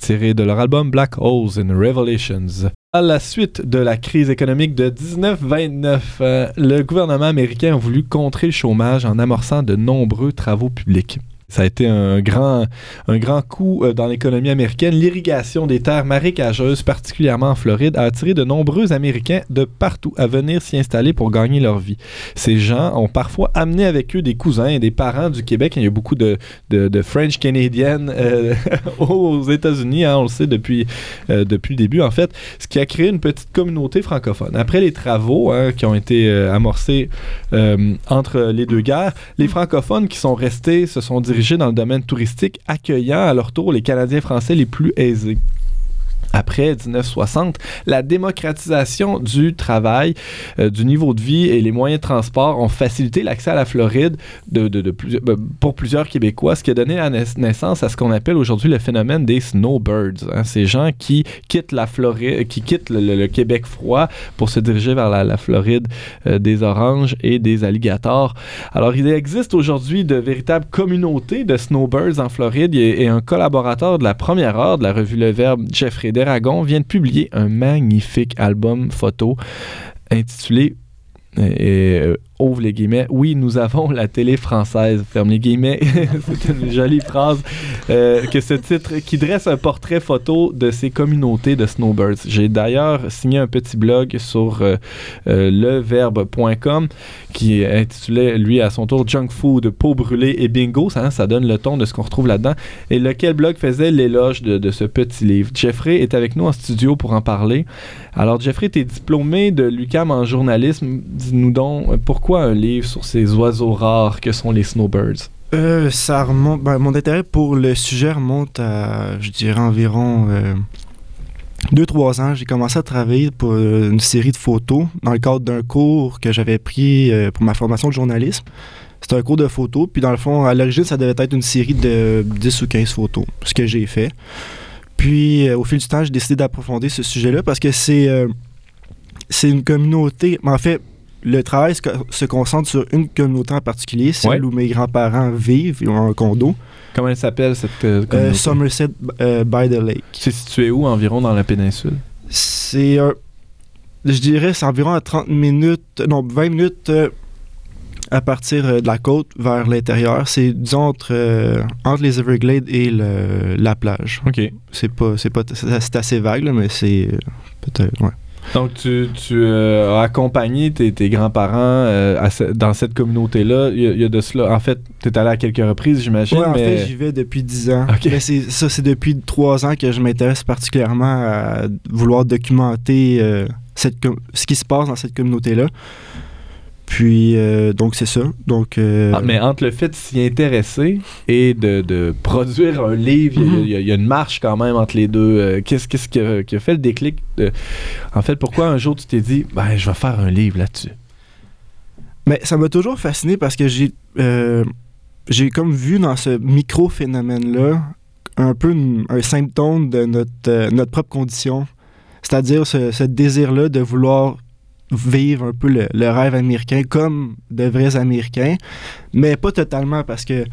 tirée de leur album Black Holes in Revelations. À la suite de la crise économique de 1929, euh, le gouvernement américain a voulu contrer le chômage en amorçant de nombreux travaux publics. Ça a été un grand, un grand coup euh, dans l'économie américaine. L'irrigation des terres marécageuses, particulièrement en Floride, a attiré de nombreux Américains de partout à venir s'y installer pour gagner leur vie. Ces gens ont parfois amené avec eux des cousins et des parents du Québec. Il y a beaucoup de, de, French Canadiennes euh, aux États-Unis, hein, on le sait depuis, euh, depuis le début, en fait, ce qui a créé une petite communauté francophone. Après les travaux hein, qui ont été amorcés entre les deux guerres, les francophones qui sont restés se sont dirigés dans le domaine touristique, accueillant à leur tour les Canadiens français les plus aisés. Après 1960, la démocratisation du travail, euh, du niveau de vie et les moyens de transport ont facilité l'accès à la Floride ben, pour plusieurs Québécois, ce qui a donné naissance à ce qu'on appelle aujourd'hui le phénomène des snowbirds. hein. Ces gens qui quittent la Floride, qui quittent le, Québec froid pour se diriger vers la, Floride euh, des oranges et des alligators. Alors, il existe aujourd'hui de véritables communautés de snowbirds en Floride et, et un collaborateur de la première heure de la revue Le Verbe, Jeffrey Vient de publier un magnifique album photo intitulé euh, ouvre les guillemets. Oui, nous avons la télé française. Ferme les guillemets. C'est une jolie phrase. euh, que ce titre qui dresse un portrait photo de ces communautés de snowbirds. J'ai d'ailleurs signé un petit blog sur euh, euh, leverbe.com qui intitulait lui à son tour Junk Food, peau brûlée et bingo. Ça, ça donne le ton de ce qu'on retrouve là-dedans. Et lequel blog faisait l'éloge de, ce petit livre? Jeffrey est avec nous en studio pour en parler. Alors Jeffrey, tu es diplômé de l'UQAM en journalisme. Dis-nous donc, euh, pourquoi un livre sur ces oiseaux rares que sont les snowbirds? Euh, ça remonte. ben, mon intérêt pour le sujet remonte à, je dirais, environ 2-3 ans. J'ai commencé à travailler pour euh, une série de photos dans le cadre d'un cours que j'avais pris euh, pour ma formation de journalisme. C'était un cours de photos, puis dans le fond, à l'origine, ça devait être une série de 10 ou 15 photos, ce que j'ai fait. Puis, euh, au fil du temps, j'ai décidé d'approfondir ce sujet-là parce que c'est euh, une communauté. En fait, le travail se, se concentre sur une communauté en particulier, celle Ouais. où mes grands-parents vivent, ils ont un condo. Comment elle s'appelle cette euh, Euh, communauté? Somerset euh, by the Lake. C'est situé où environ dans la péninsule? C'est un- Je dirais, c'est environ à 30 minutes, non, 20 minutes euh, à partir de la côte vers l'intérieur. C'est, disons, entre, entre les Everglades et le- la plage. OK. C'est pas, c'est pas, c'est assez vague, là, mais c'est peut-être, ouais. Donc, tu, tu euh, as accompagné tes, tes grands-parents euh, ce- dans cette communauté-là. Il y, a- il y a de cela. En fait, tu es allé à quelques reprises, j'imagine. Ouais, en mais... fait, j'y vais depuis 10 ans. Mais c'est, ça, c'est depuis 3 ans que je m'intéresse particulièrement à vouloir documenter euh, cette ce qui se passe dans cette communauté-là. Puis, euh, donc, c'est ça. Donc, euh, Ah, mais entre le fait de s'y intéresser et de, de produire un livre, il y a- Mhm. y, y a une marche quand même entre les deux. Euh, qu'est-ce, qu'est-ce qui, a, qui a fait le déclic? de- En fait, pourquoi un jour tu t'es dit, ben, je vais faire un livre là-dessus? Mais ça m'a toujours fasciné parce que j'ai j'ai comme vu dans ce micro-phénomène-là un peu une- un symptôme de notre, notre propre condition. C'est-à-dire ce, ce désir-là de vouloir vivre un peu le, le rêve américain comme de vrais Américains, mais pas totalement parce que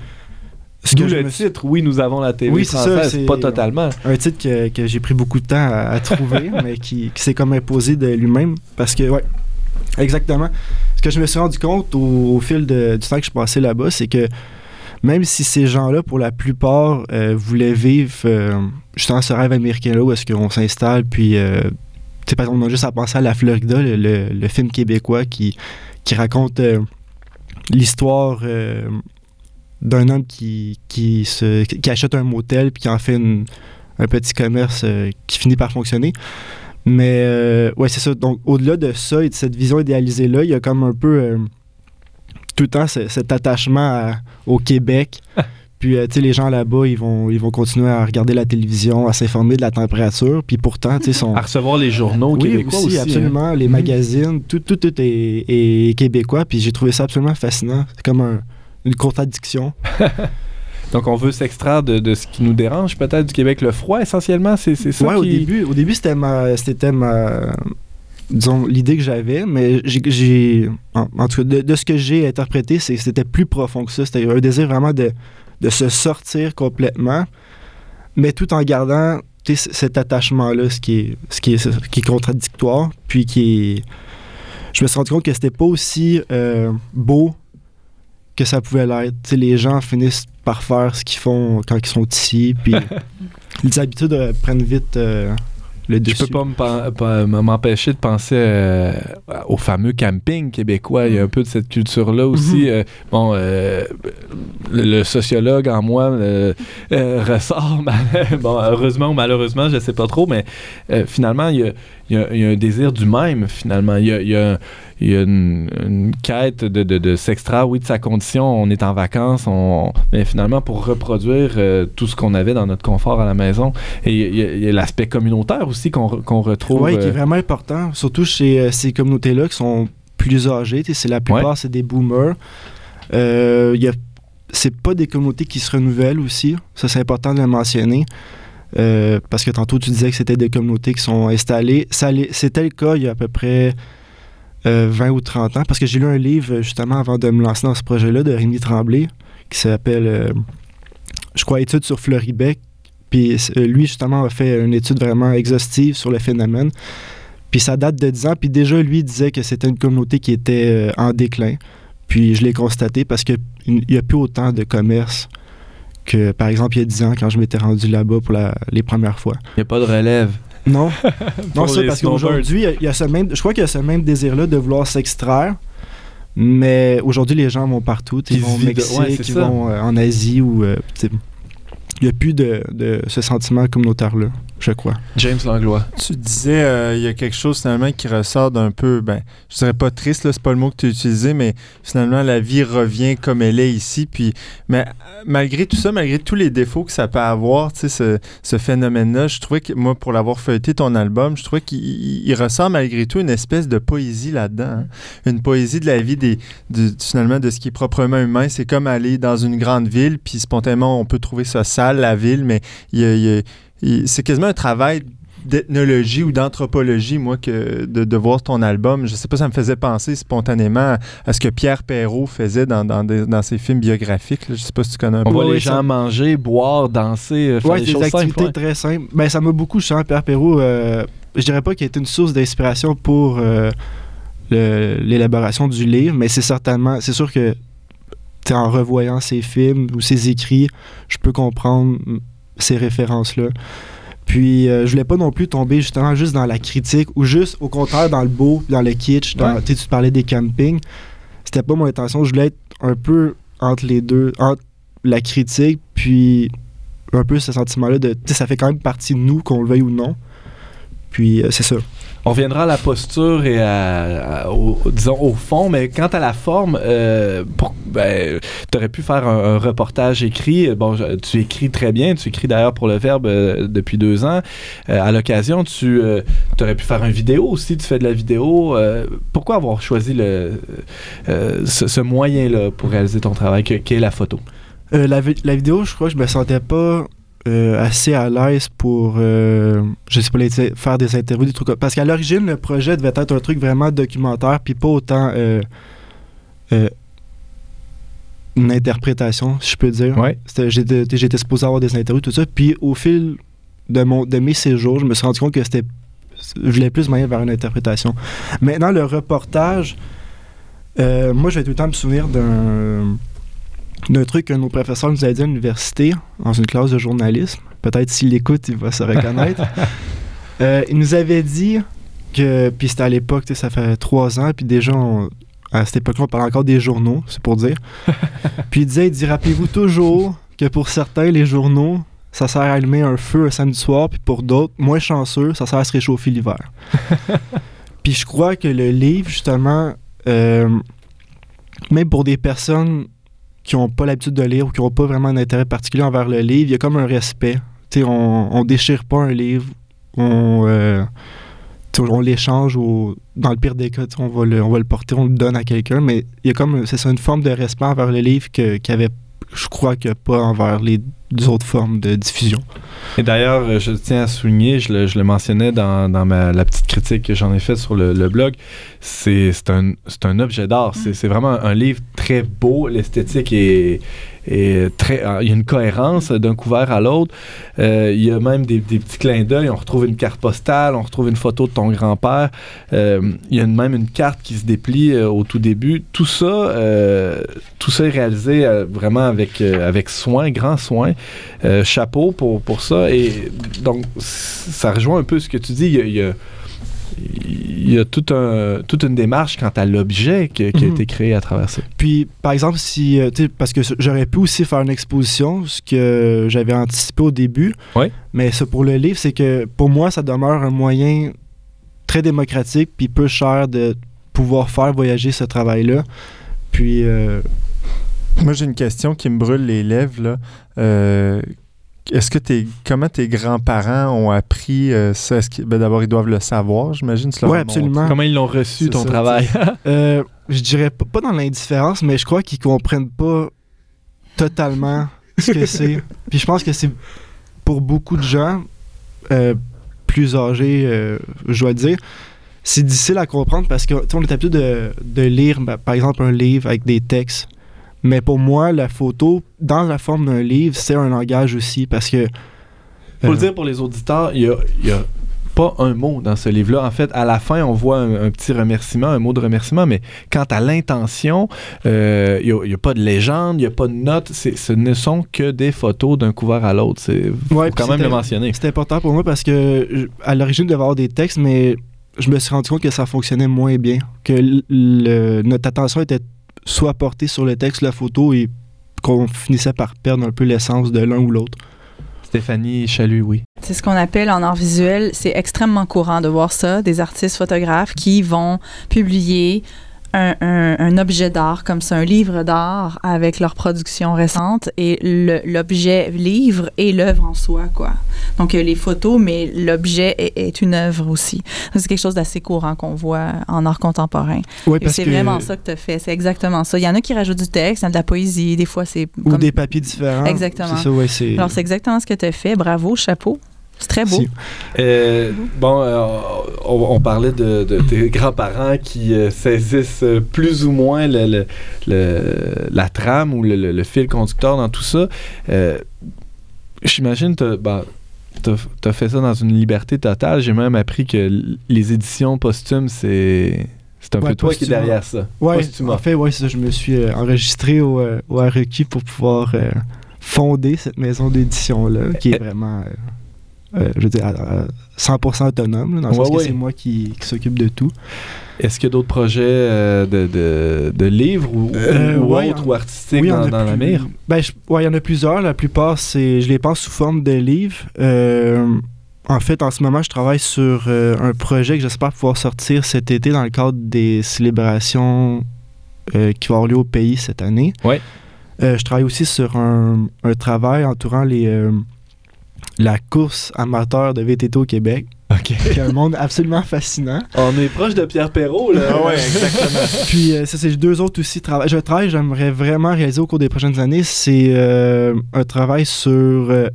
ce que le me titre, oui, nous avons la télé Oui, c'est ça, française, c'est- pas totalement. un titre que, que j'ai pris beaucoup de temps à, à trouver, mais qui, qui s'est comme imposé de lui-même. Parce que, ouais, exactement. Ce que je me suis rendu compte au, au fil de- du temps que je passais là-bas, c'est que même si ces gens-là, pour la plupart, euh, voulaient vivre euh, justement ce rêve américain-là où est-ce qu'on s'installe, puis, euh, sais, par exemple, on a juste à penser à La Florida, le, le- film québécois qui, qui raconte euh, l'histoire euh, d'un homme qui, qui, se, qui achète un motel puis qui en fait un petit commerce euh, qui finit par fonctionner. Mais ouais, c'est ça. Donc, au-delà de ça et de cette vision idéalisée-là, il y a comme un peu tout le temps ce- cet attachement au Québec. Puis, euh, tu sais, les gens là-bas, ils vont, ils vont continuer à regarder la télévision, à s'informer de la température. Puis pourtant, tu sais, sont. À recevoir les journaux Oui, québécois aussi, aussi. hein. absolument. Les Mhm. magazines, tout, tout, tout est, est québécois. Puis j'ai trouvé ça absolument fascinant. C'est comme un- une contradiction. Donc, on veut s'extraire de, de ce qui nous dérange, peut-être du Québec, le froid, essentiellement. C'est, ça ouais, au début, au début c'était ma, c'était ma, disons, l'idée que j'avais, mais j'ai, en, en tout cas, de, de ce que j'ai interprété, c'était plus profond que ça. C'était un désir vraiment de, de se sortir complètement, mais tout en gardant cet attachement-là, ce qui est, ce qui est, ce qui est contradictoire, puis qui est... Je me suis rendu compte que c'était pas aussi euh, beau que ça pouvait l'être. Les gens finissent par faire ce qu'ils font quand ils sont ici, puis les habitudes euh, prennent vite euh, le Je dessus. peux pas m'empêcher de penser euh, au fameux camping québécois. Il y a un peu de cette culture-là aussi. Mhm. Euh, bon, euh, le, sociologue en moi ressort. bon, heureusement ou malheureusement, je sais pas trop, mais finalement, il y a, il y a- il y a un désir du même, finalement. Il y a, il y a- il y a une, une quête de, de, de s'extraire, oui, de sa condition. On est en vacances, on, mais finalement, pour reproduire euh, tout ce qu'on avait dans notre confort à la maison. Et il y a, l'aspect communautaire aussi qu'on qu'on retrouve. Oui, qui est euh, vraiment important, surtout chez euh, ces communautés-là qui sont plus âgées. C'est la plupart, c'est des boomers. Euh, y a- c'est pas des communautés qui se renouvellent aussi. Ça, c'est important de le mentionner. Euh, parce que tantôt, tu disais que c'était des communautés qui sont installées. C'était le cas il y a à peu près 20 ou 30 ans. Parce que j'ai lu un livre, justement, avant de me lancer dans ce projet-là, de Rémi Tremblay, qui s'appelle, euh, je crois, Études sur Floribec. Puis euh, lui, justement, a fait une étude vraiment exhaustive sur le phénomène. Puis ça date de 10 ans. Puis déjà, lui disait que c'était une communauté qui était euh, en déclin. Puis je l'ai constaté parce qu'il n'y a plus autant de commerce que, par exemple, il y a 10 ans quand je m'étais rendu là-bas pour la- les premières fois. Il n'y a pas de relève. Non, non, les parce qu'aujourd'hui, il y a- ce même, je crois qu'il y a ce même désir-là de vouloir s'extraire. Mais aujourd'hui, les gens vont partout. Ils Ils vont au Mexique, ouais, c'est ils ça. vont euh, en Asie ou. euh, il n'y a plus de, de ce sentiment communautaire-là, je crois. James Langlois. Tu disais, euh, il y a quelque chose finalement qui ressort d'un peu, ben, je dirais pas triste, c'est pas le mot que tu as utilisé, mais finalement la vie revient comme elle est ici. Puis, mais malgré tout ça, malgré tous les défauts que ça peut avoir, tu sais, ce, ce phénomène-là, je trouvais que moi, pour l'avoir feuilleté ton album, je trouvais qu'il il- il ressent malgré tout une espèce de poésie là-dedans. hein. Une poésie de la vie des, finalement de ce qui est proprement humain. C'est comme aller dans une grande ville, puis spontanément on peut trouver ça sale la ville, mais il y a- y c'est quasiment un travail d'ethnologie ou d'anthropologie, moi, que de, de voir ton album. Je sais pas, ça me faisait penser spontanément à ce que Pierre Perrault faisait dans, dans, des- dans ses films biographiques. là. Je sais pas si tu connais un On peu. voit Ouais, les ça- gens manger, boire, danser, euh, faire Ouais, des des choses activités simples. ouais. très simples. Ben, ça m'a beaucoup. Pierre Perrault, euh, je dirais pas qu'il a été une source d'inspiration pour euh, l'élaboration du livre, mais c'est certainement, c'est sûr que t'sais, en revoyant ses films ou ses écrits, je peux comprendre ces références-là. Puis, euh, je voulais pas non plus tomber justement juste dans la critique ou juste, au contraire, dans le beau, dans le kitsch. Dans, Ouais. Tu parlais des campings. C'était pas mon intention. Je voulais être un peu entre les deux, entre la critique, puis un peu ce sentiment-là de. Ça fait quand même partie de nous, qu'on le veuille ou non. Puis, euh, c'est ça. On reviendra à la posture et à, au, disons au fond, mais quant à la forme, euh, ben, tu aurais pu faire un, reportage écrit. Bon, tu écris très bien, tu écris d'ailleurs pour le Verbe euh, depuis deux ans. Euh, à l'occasion, tu aurais pu faire une vidéo aussi, tu fais de la vidéo. Pourquoi avoir choisi ce, moyen-là pour réaliser ton travail, que- qui est la photo? La vidéo, je crois que je me sentais pas euh, assez à l'aise pour, euh, je sais pas, les- faire des interviews, des trucs Parce qu'à l'origine, le projet devait être un truc vraiment documentaire, puis pas autant euh, euh, une interprétation, si je peux dire. Ouais. J'étais j'étais supposé avoir des interviews, tout ça. Puis au fil de, mon, de mes séjours, je me suis rendu compte que c'était. Je voulais plus moyen vers une interprétation. Maintenant, le reportage, moi, je vais tout le temps me souvenir d'un d'un truc qu'un de nos professeurs nous a dit à l'université, dans une classe de journalisme. Peut-être s'il écoute, il va se reconnaître. Euh, il nous avait dit que, puis c'était à l'époque, ça fait trois ans, puis déjà, on- à cette époque-là, on parlait encore des journaux, c'est pour dire. puis il disait, il dit, rappelez-vous toujours que pour certains, les journaux, ça sert à allumer un feu un samedi soir, puis pour d'autres, moins chanceux, ça sert à se réchauffer l'hiver. puis je crois que le livre, justement, euh, même pour des personnes qui n'ont pas l'habitude de lire ou qui n'ont pas vraiment d'intérêt particulier envers le livre, il y a comme un respect. Tu sais, on, on déchire pas un livre, on, euh, on l'échange ou dans le pire des cas, on va, le, on va le porter, on le donne à quelqu'un, mais y a comme, c'est ça, une forme de respect envers le livre que- qu'il y avait, je crois a pas envers les autres formes de diffusion. Et d'ailleurs, euh, je tiens à souligner, je le, je le mentionnais dans, dans ma, la petite critique que j'en ai faite sur le, le blog, c'est c'est un, c'est un objet d'art. C'est c'est vraiment un livre très beau. L'esthétique est, euh, Il y a une cohérence d'un couvert à l'autre. Euh, il y a même des, petits clins d'œil. On retrouve une carte postale, on retrouve une photo de ton grand-père. Euh, il y a même une carte qui se déplie au tout début. Tout ça, tout ça est réalisé vraiment avec, avec soin, grand soin. Chapeau pour, pour ça. Et donc, ça rejoint un peu ce que tu dis. Il y a- il y a tout un, toute une démarche quant à l'objet qui, qui a Mhm. été créé à travers ça. Puis, par exemple, si, euh, parce que j'aurais pu aussi faire une exposition, ce que j'avais anticipé au début. Mais ça pour le livre, c'est que pour moi, ça demeure un moyen très démocratique puis peu cher de pouvoir faire voyager ce travail-là. Puis, euh, Moi, j'ai une question qui me brûle les lèvres. Là. Euh, est-ce que tes, comment tes grands-parents ont appris euh, ça? Est-ce que- ben, d'abord, ils doivent le savoir, j'imagine. as absolument. montré. Comment ils l'ont reçu, ton ça, travail? euh, je dirais pas, pas dans l'indifférence, mais je crois qu'ils comprennent pas totalement ce que c'est. Puis je pense que c'est pour beaucoup de gens euh, plus âgés, euh, je dois dire, c'est difficile à comprendre parce que on est habitué de, de lire, ben, par exemple, un livre avec des textes. Mais pour moi, la photo, dans la forme d'un livre, c'est un langage aussi parce que. Faut euh, le dire pour les auditeurs, il y a, il y a pas un mot dans ce livre-là. En fait, à la fin, on voit un, un petit remerciement, un mot de remerciement, mais quant à l'intention, euh, il n'y a, pas de légende, il n'y a pas de note. C'est- Ce ne sont que des photos d'un couvert à l'autre. Il faut Ouais, quand même le mentionner. C'était important pour moi parce que je- à l'origine, il devait y avoir des textes, mais je me suis rendu compte que ça fonctionnait moins bien. Que le- notre attention était soit portée sur le texte, la photo, et qu'on finissait par perdre un peu l'essence de l'un ou l'autre. Stéphanie Chalut, oui. C'est ce qu'on appelle en art visuel, c'est extrêmement courant de voir ça, des artistes photographes qui vont publier un, un- un objet d'art comme ça, un livre d'art avec leur production récente et l'objet livre et l'œuvre en soi, quoi. Donc, les photos, mais l'objet est, est une œuvre aussi. C'est quelque chose d'assez courant qu'on voit en art contemporain. Ouais, c'est vraiment ça que tu as fait, c'est exactement ça. Il y en a qui rajoutent du texte, il y a de la poésie, des fois c'est Ou comme- des papiers différents. Exactement. Ça, ouais. Alors, c'est exactement ce que tu as fait. Bravo, chapeau. C'est très beau. Si. Euh, bon, euh, on, on parlait de, de tes grands-parents qui euh, saisissent euh, plus ou moins le, le- le- la trame ou le, le- le fil conducteur dans tout ça. Euh, J'imagine que ben, t'as as fait ça dans une liberté totale. J'ai même appris que les éditions posthumes, c'est c'est un Ouais, peu toi qui es derrière ça. Posthume. en fait, ouais, ça. Je me suis euh, enregistré au, euh, au REQ pour pouvoir euh, fonder cette maison d'édition-là, qui est Eh. vraiment, euh, je veux dire, à- à 100% autonome, là, dans le Ouais, sens ouais. que c'est moi qui, qui s'occupe de tout. Est-ce qu'il y a d'autres projets euh, de, de, de livres ou, Euh, ou ouais, autres en- ou artistiques dans, la mire? Ben, il y en a plusieurs. La plupart, c'est, je les pense sous forme de livres. En fait, en ce moment, je travaille sur un projet que j'espère pouvoir sortir cet été dans le cadre des célébrations qui vont avoir lieu au pays cette année. Ouais. Je travaille aussi sur un, un travail entourant les, la course amateur de VTT au Québec, OK. qui est un monde absolument fascinant. On est proche de Pierre Perrault, là. Ah ouais, exactement. Puis euh, ça, c'est deux autres aussi. Trava je travaille, j'aimerais vraiment réaliser au cours des prochaines années, c'est euh, un travail sur euh,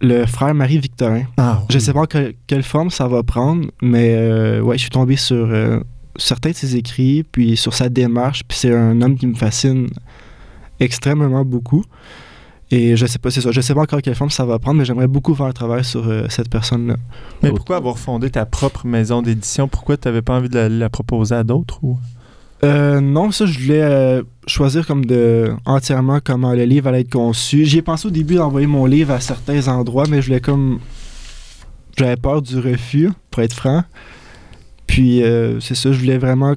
le frère Marie-Victorin. Ah, Je sais pas que- quelle forme ça va prendre, mais euh, ouais, je suis tombé sur euh, certains de ses écrits, puis sur sa démarche, puis c'est un homme qui me fascine extrêmement beaucoup. Et je sais pas, c'est ça, je sais pas encore quelle forme ça va prendre, mais j'aimerais beaucoup faire un travail sur euh, cette personne-là. Mais pourquoi avoir fondé ta propre maison d'édition? Pourquoi tu n'avais pas envie de la, la proposer à d'autres? Ou... Euh, non, ça, je voulais euh, choisir comme de entièrement comment le livre allait être conçu. J'y ai pensé au début d'envoyer mon livre à certains endroits, mais je voulais comme. J'avais peur du refus, pour être franc. Puis, euh, c'est ça, je voulais vraiment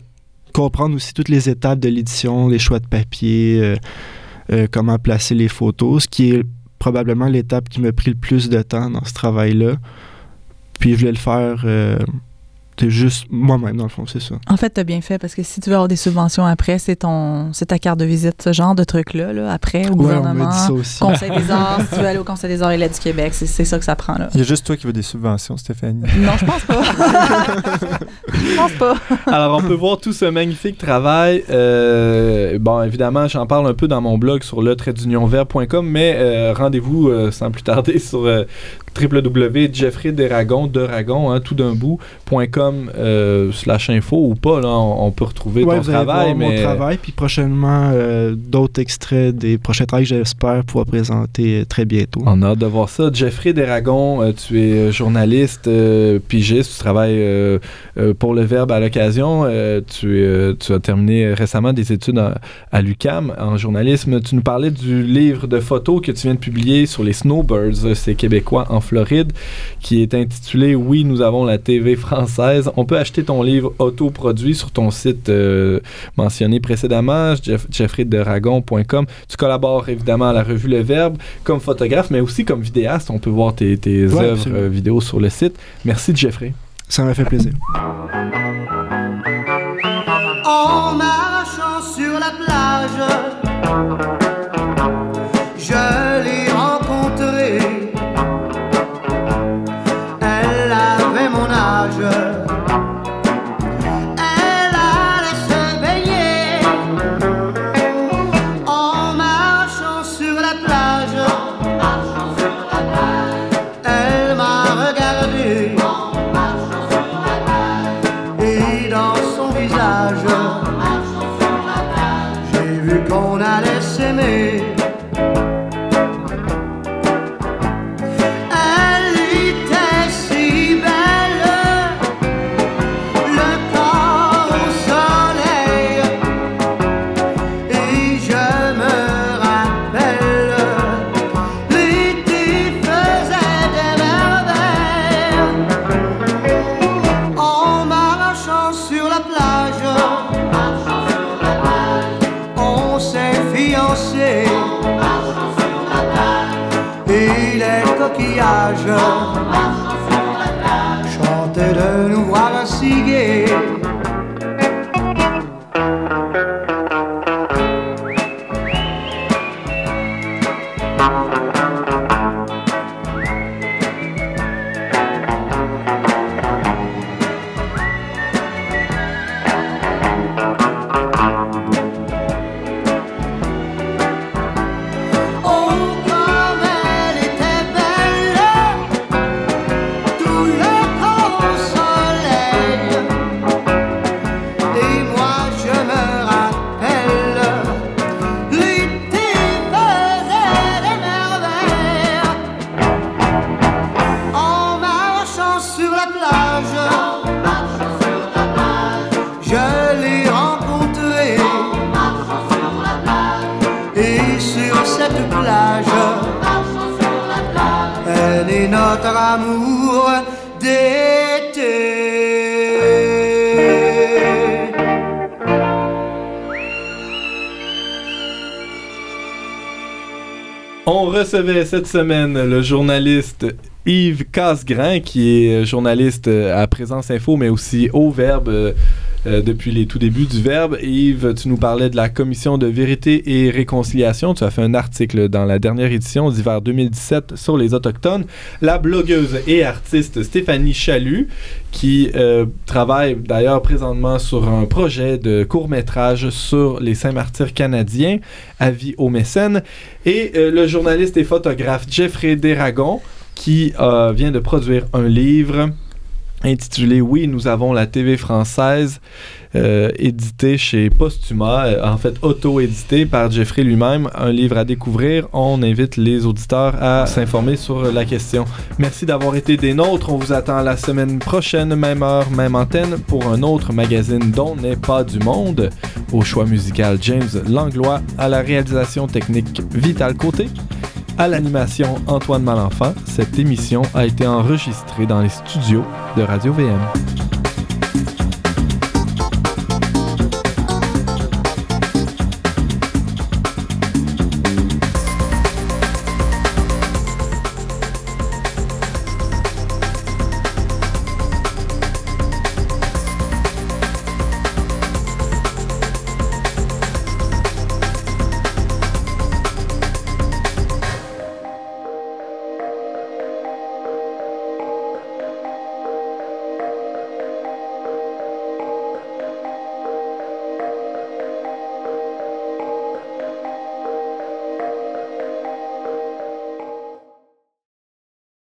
comprendre aussi toutes les étapes de l'édition, les choix de papier, euh, euh, comment placer les photos, ce qui est probablement l'étape qui m'a pris le plus de temps dans ce travail-là. Puis, je voulais le faire. C'est juste moi-même, dans le fond, c'est ça. En fait, tu as bien fait parce que si tu veux avoir des subventions après, c'est ton c'est ta carte de visite, ce genre de truc-là, là, après, au Ouais, on gouvernement. m'a dit ça aussi. Conseil des arts, si tu veux aller au Conseil des arts et lettres du Québec, c'est c'est ça que ça prend, là. Il y a juste toi qui veux des subventions, Stéphanie. Non, je pense pas. je pense pas. Alors, on peut voir tout ce magnifique travail. Euh, bon, évidemment, j'en parle un peu dans mon blog sur le mais euh, rendez-vous euh, sans plus tarder sur euh, www.jeffreyderagon, de Ragon, hein, tout d'un bout.com euh, slash info ou pas, là, on, on peut retrouver Ouais, ton vous allez travail, voir mais... mon travail, puis prochainement euh, d'autres extraits des prochains travaux que j'espère pouvoir présenter euh, très bientôt. On a hâte de voir ça. Jeffrey Deragon, euh, tu es journaliste, pigiste, tu travailles pour le Verbe à l'occasion. Tu, as terminé récemment des études à, à l'UCAM en journalisme. Tu nous parlais du livre de photos que tu viens de publier sur les snowbirds, ces Québécois en Floride, qui est intitulé Oui, nous avons la TV française. On peut acheter ton livre autoproduit sur ton site euh, mentionné précédemment, jeff, jeffreyderagon.com. Tu collabores évidemment à la revue Le Verbe comme photographe, mais aussi comme vidéaste. On peut voir tes, tes Ouais, œuvres euh, vidéo sur le site. Merci, Jeffrey. Ça m'a fait plaisir. Cette semaine le journaliste Yves Casgrain, qui est journaliste euh, à Présence Info, mais aussi au Verbe euh, depuis les tout débuts du Verbe. Yves, tu nous parlais de la commission de vérité et réconciliation. Tu as fait un article dans la dernière édition d'hiver 2017 sur les Autochtones. La blogueuse et artiste Stéphanie Chalut, qui euh, travaille d'ailleurs présentement sur un projet de court-métrage sur les Saint-Martyrs canadiens, Avis aux mécènes, et euh, le journaliste et photographe Jeffrey Deragon, qui vient de produire un livre intitulé Oui, nous avons la TV française, euh, édité chez Postuma, euh, en fait auto-édité par Jeffrey lui-même, un livre à découvrir. On invite les auditeurs à s'informer sur la question. Merci d'avoir été des nôtres. On vous attend la semaine prochaine, même heure, même antenne, pour un autre magazine dont n'est pas du monde. Au choix musical, James Langlois, à la réalisation technique, Vital Côté. À l'animation, Antoine Malenfant. Cette émission a été enregistrée dans les studios de Radio VM.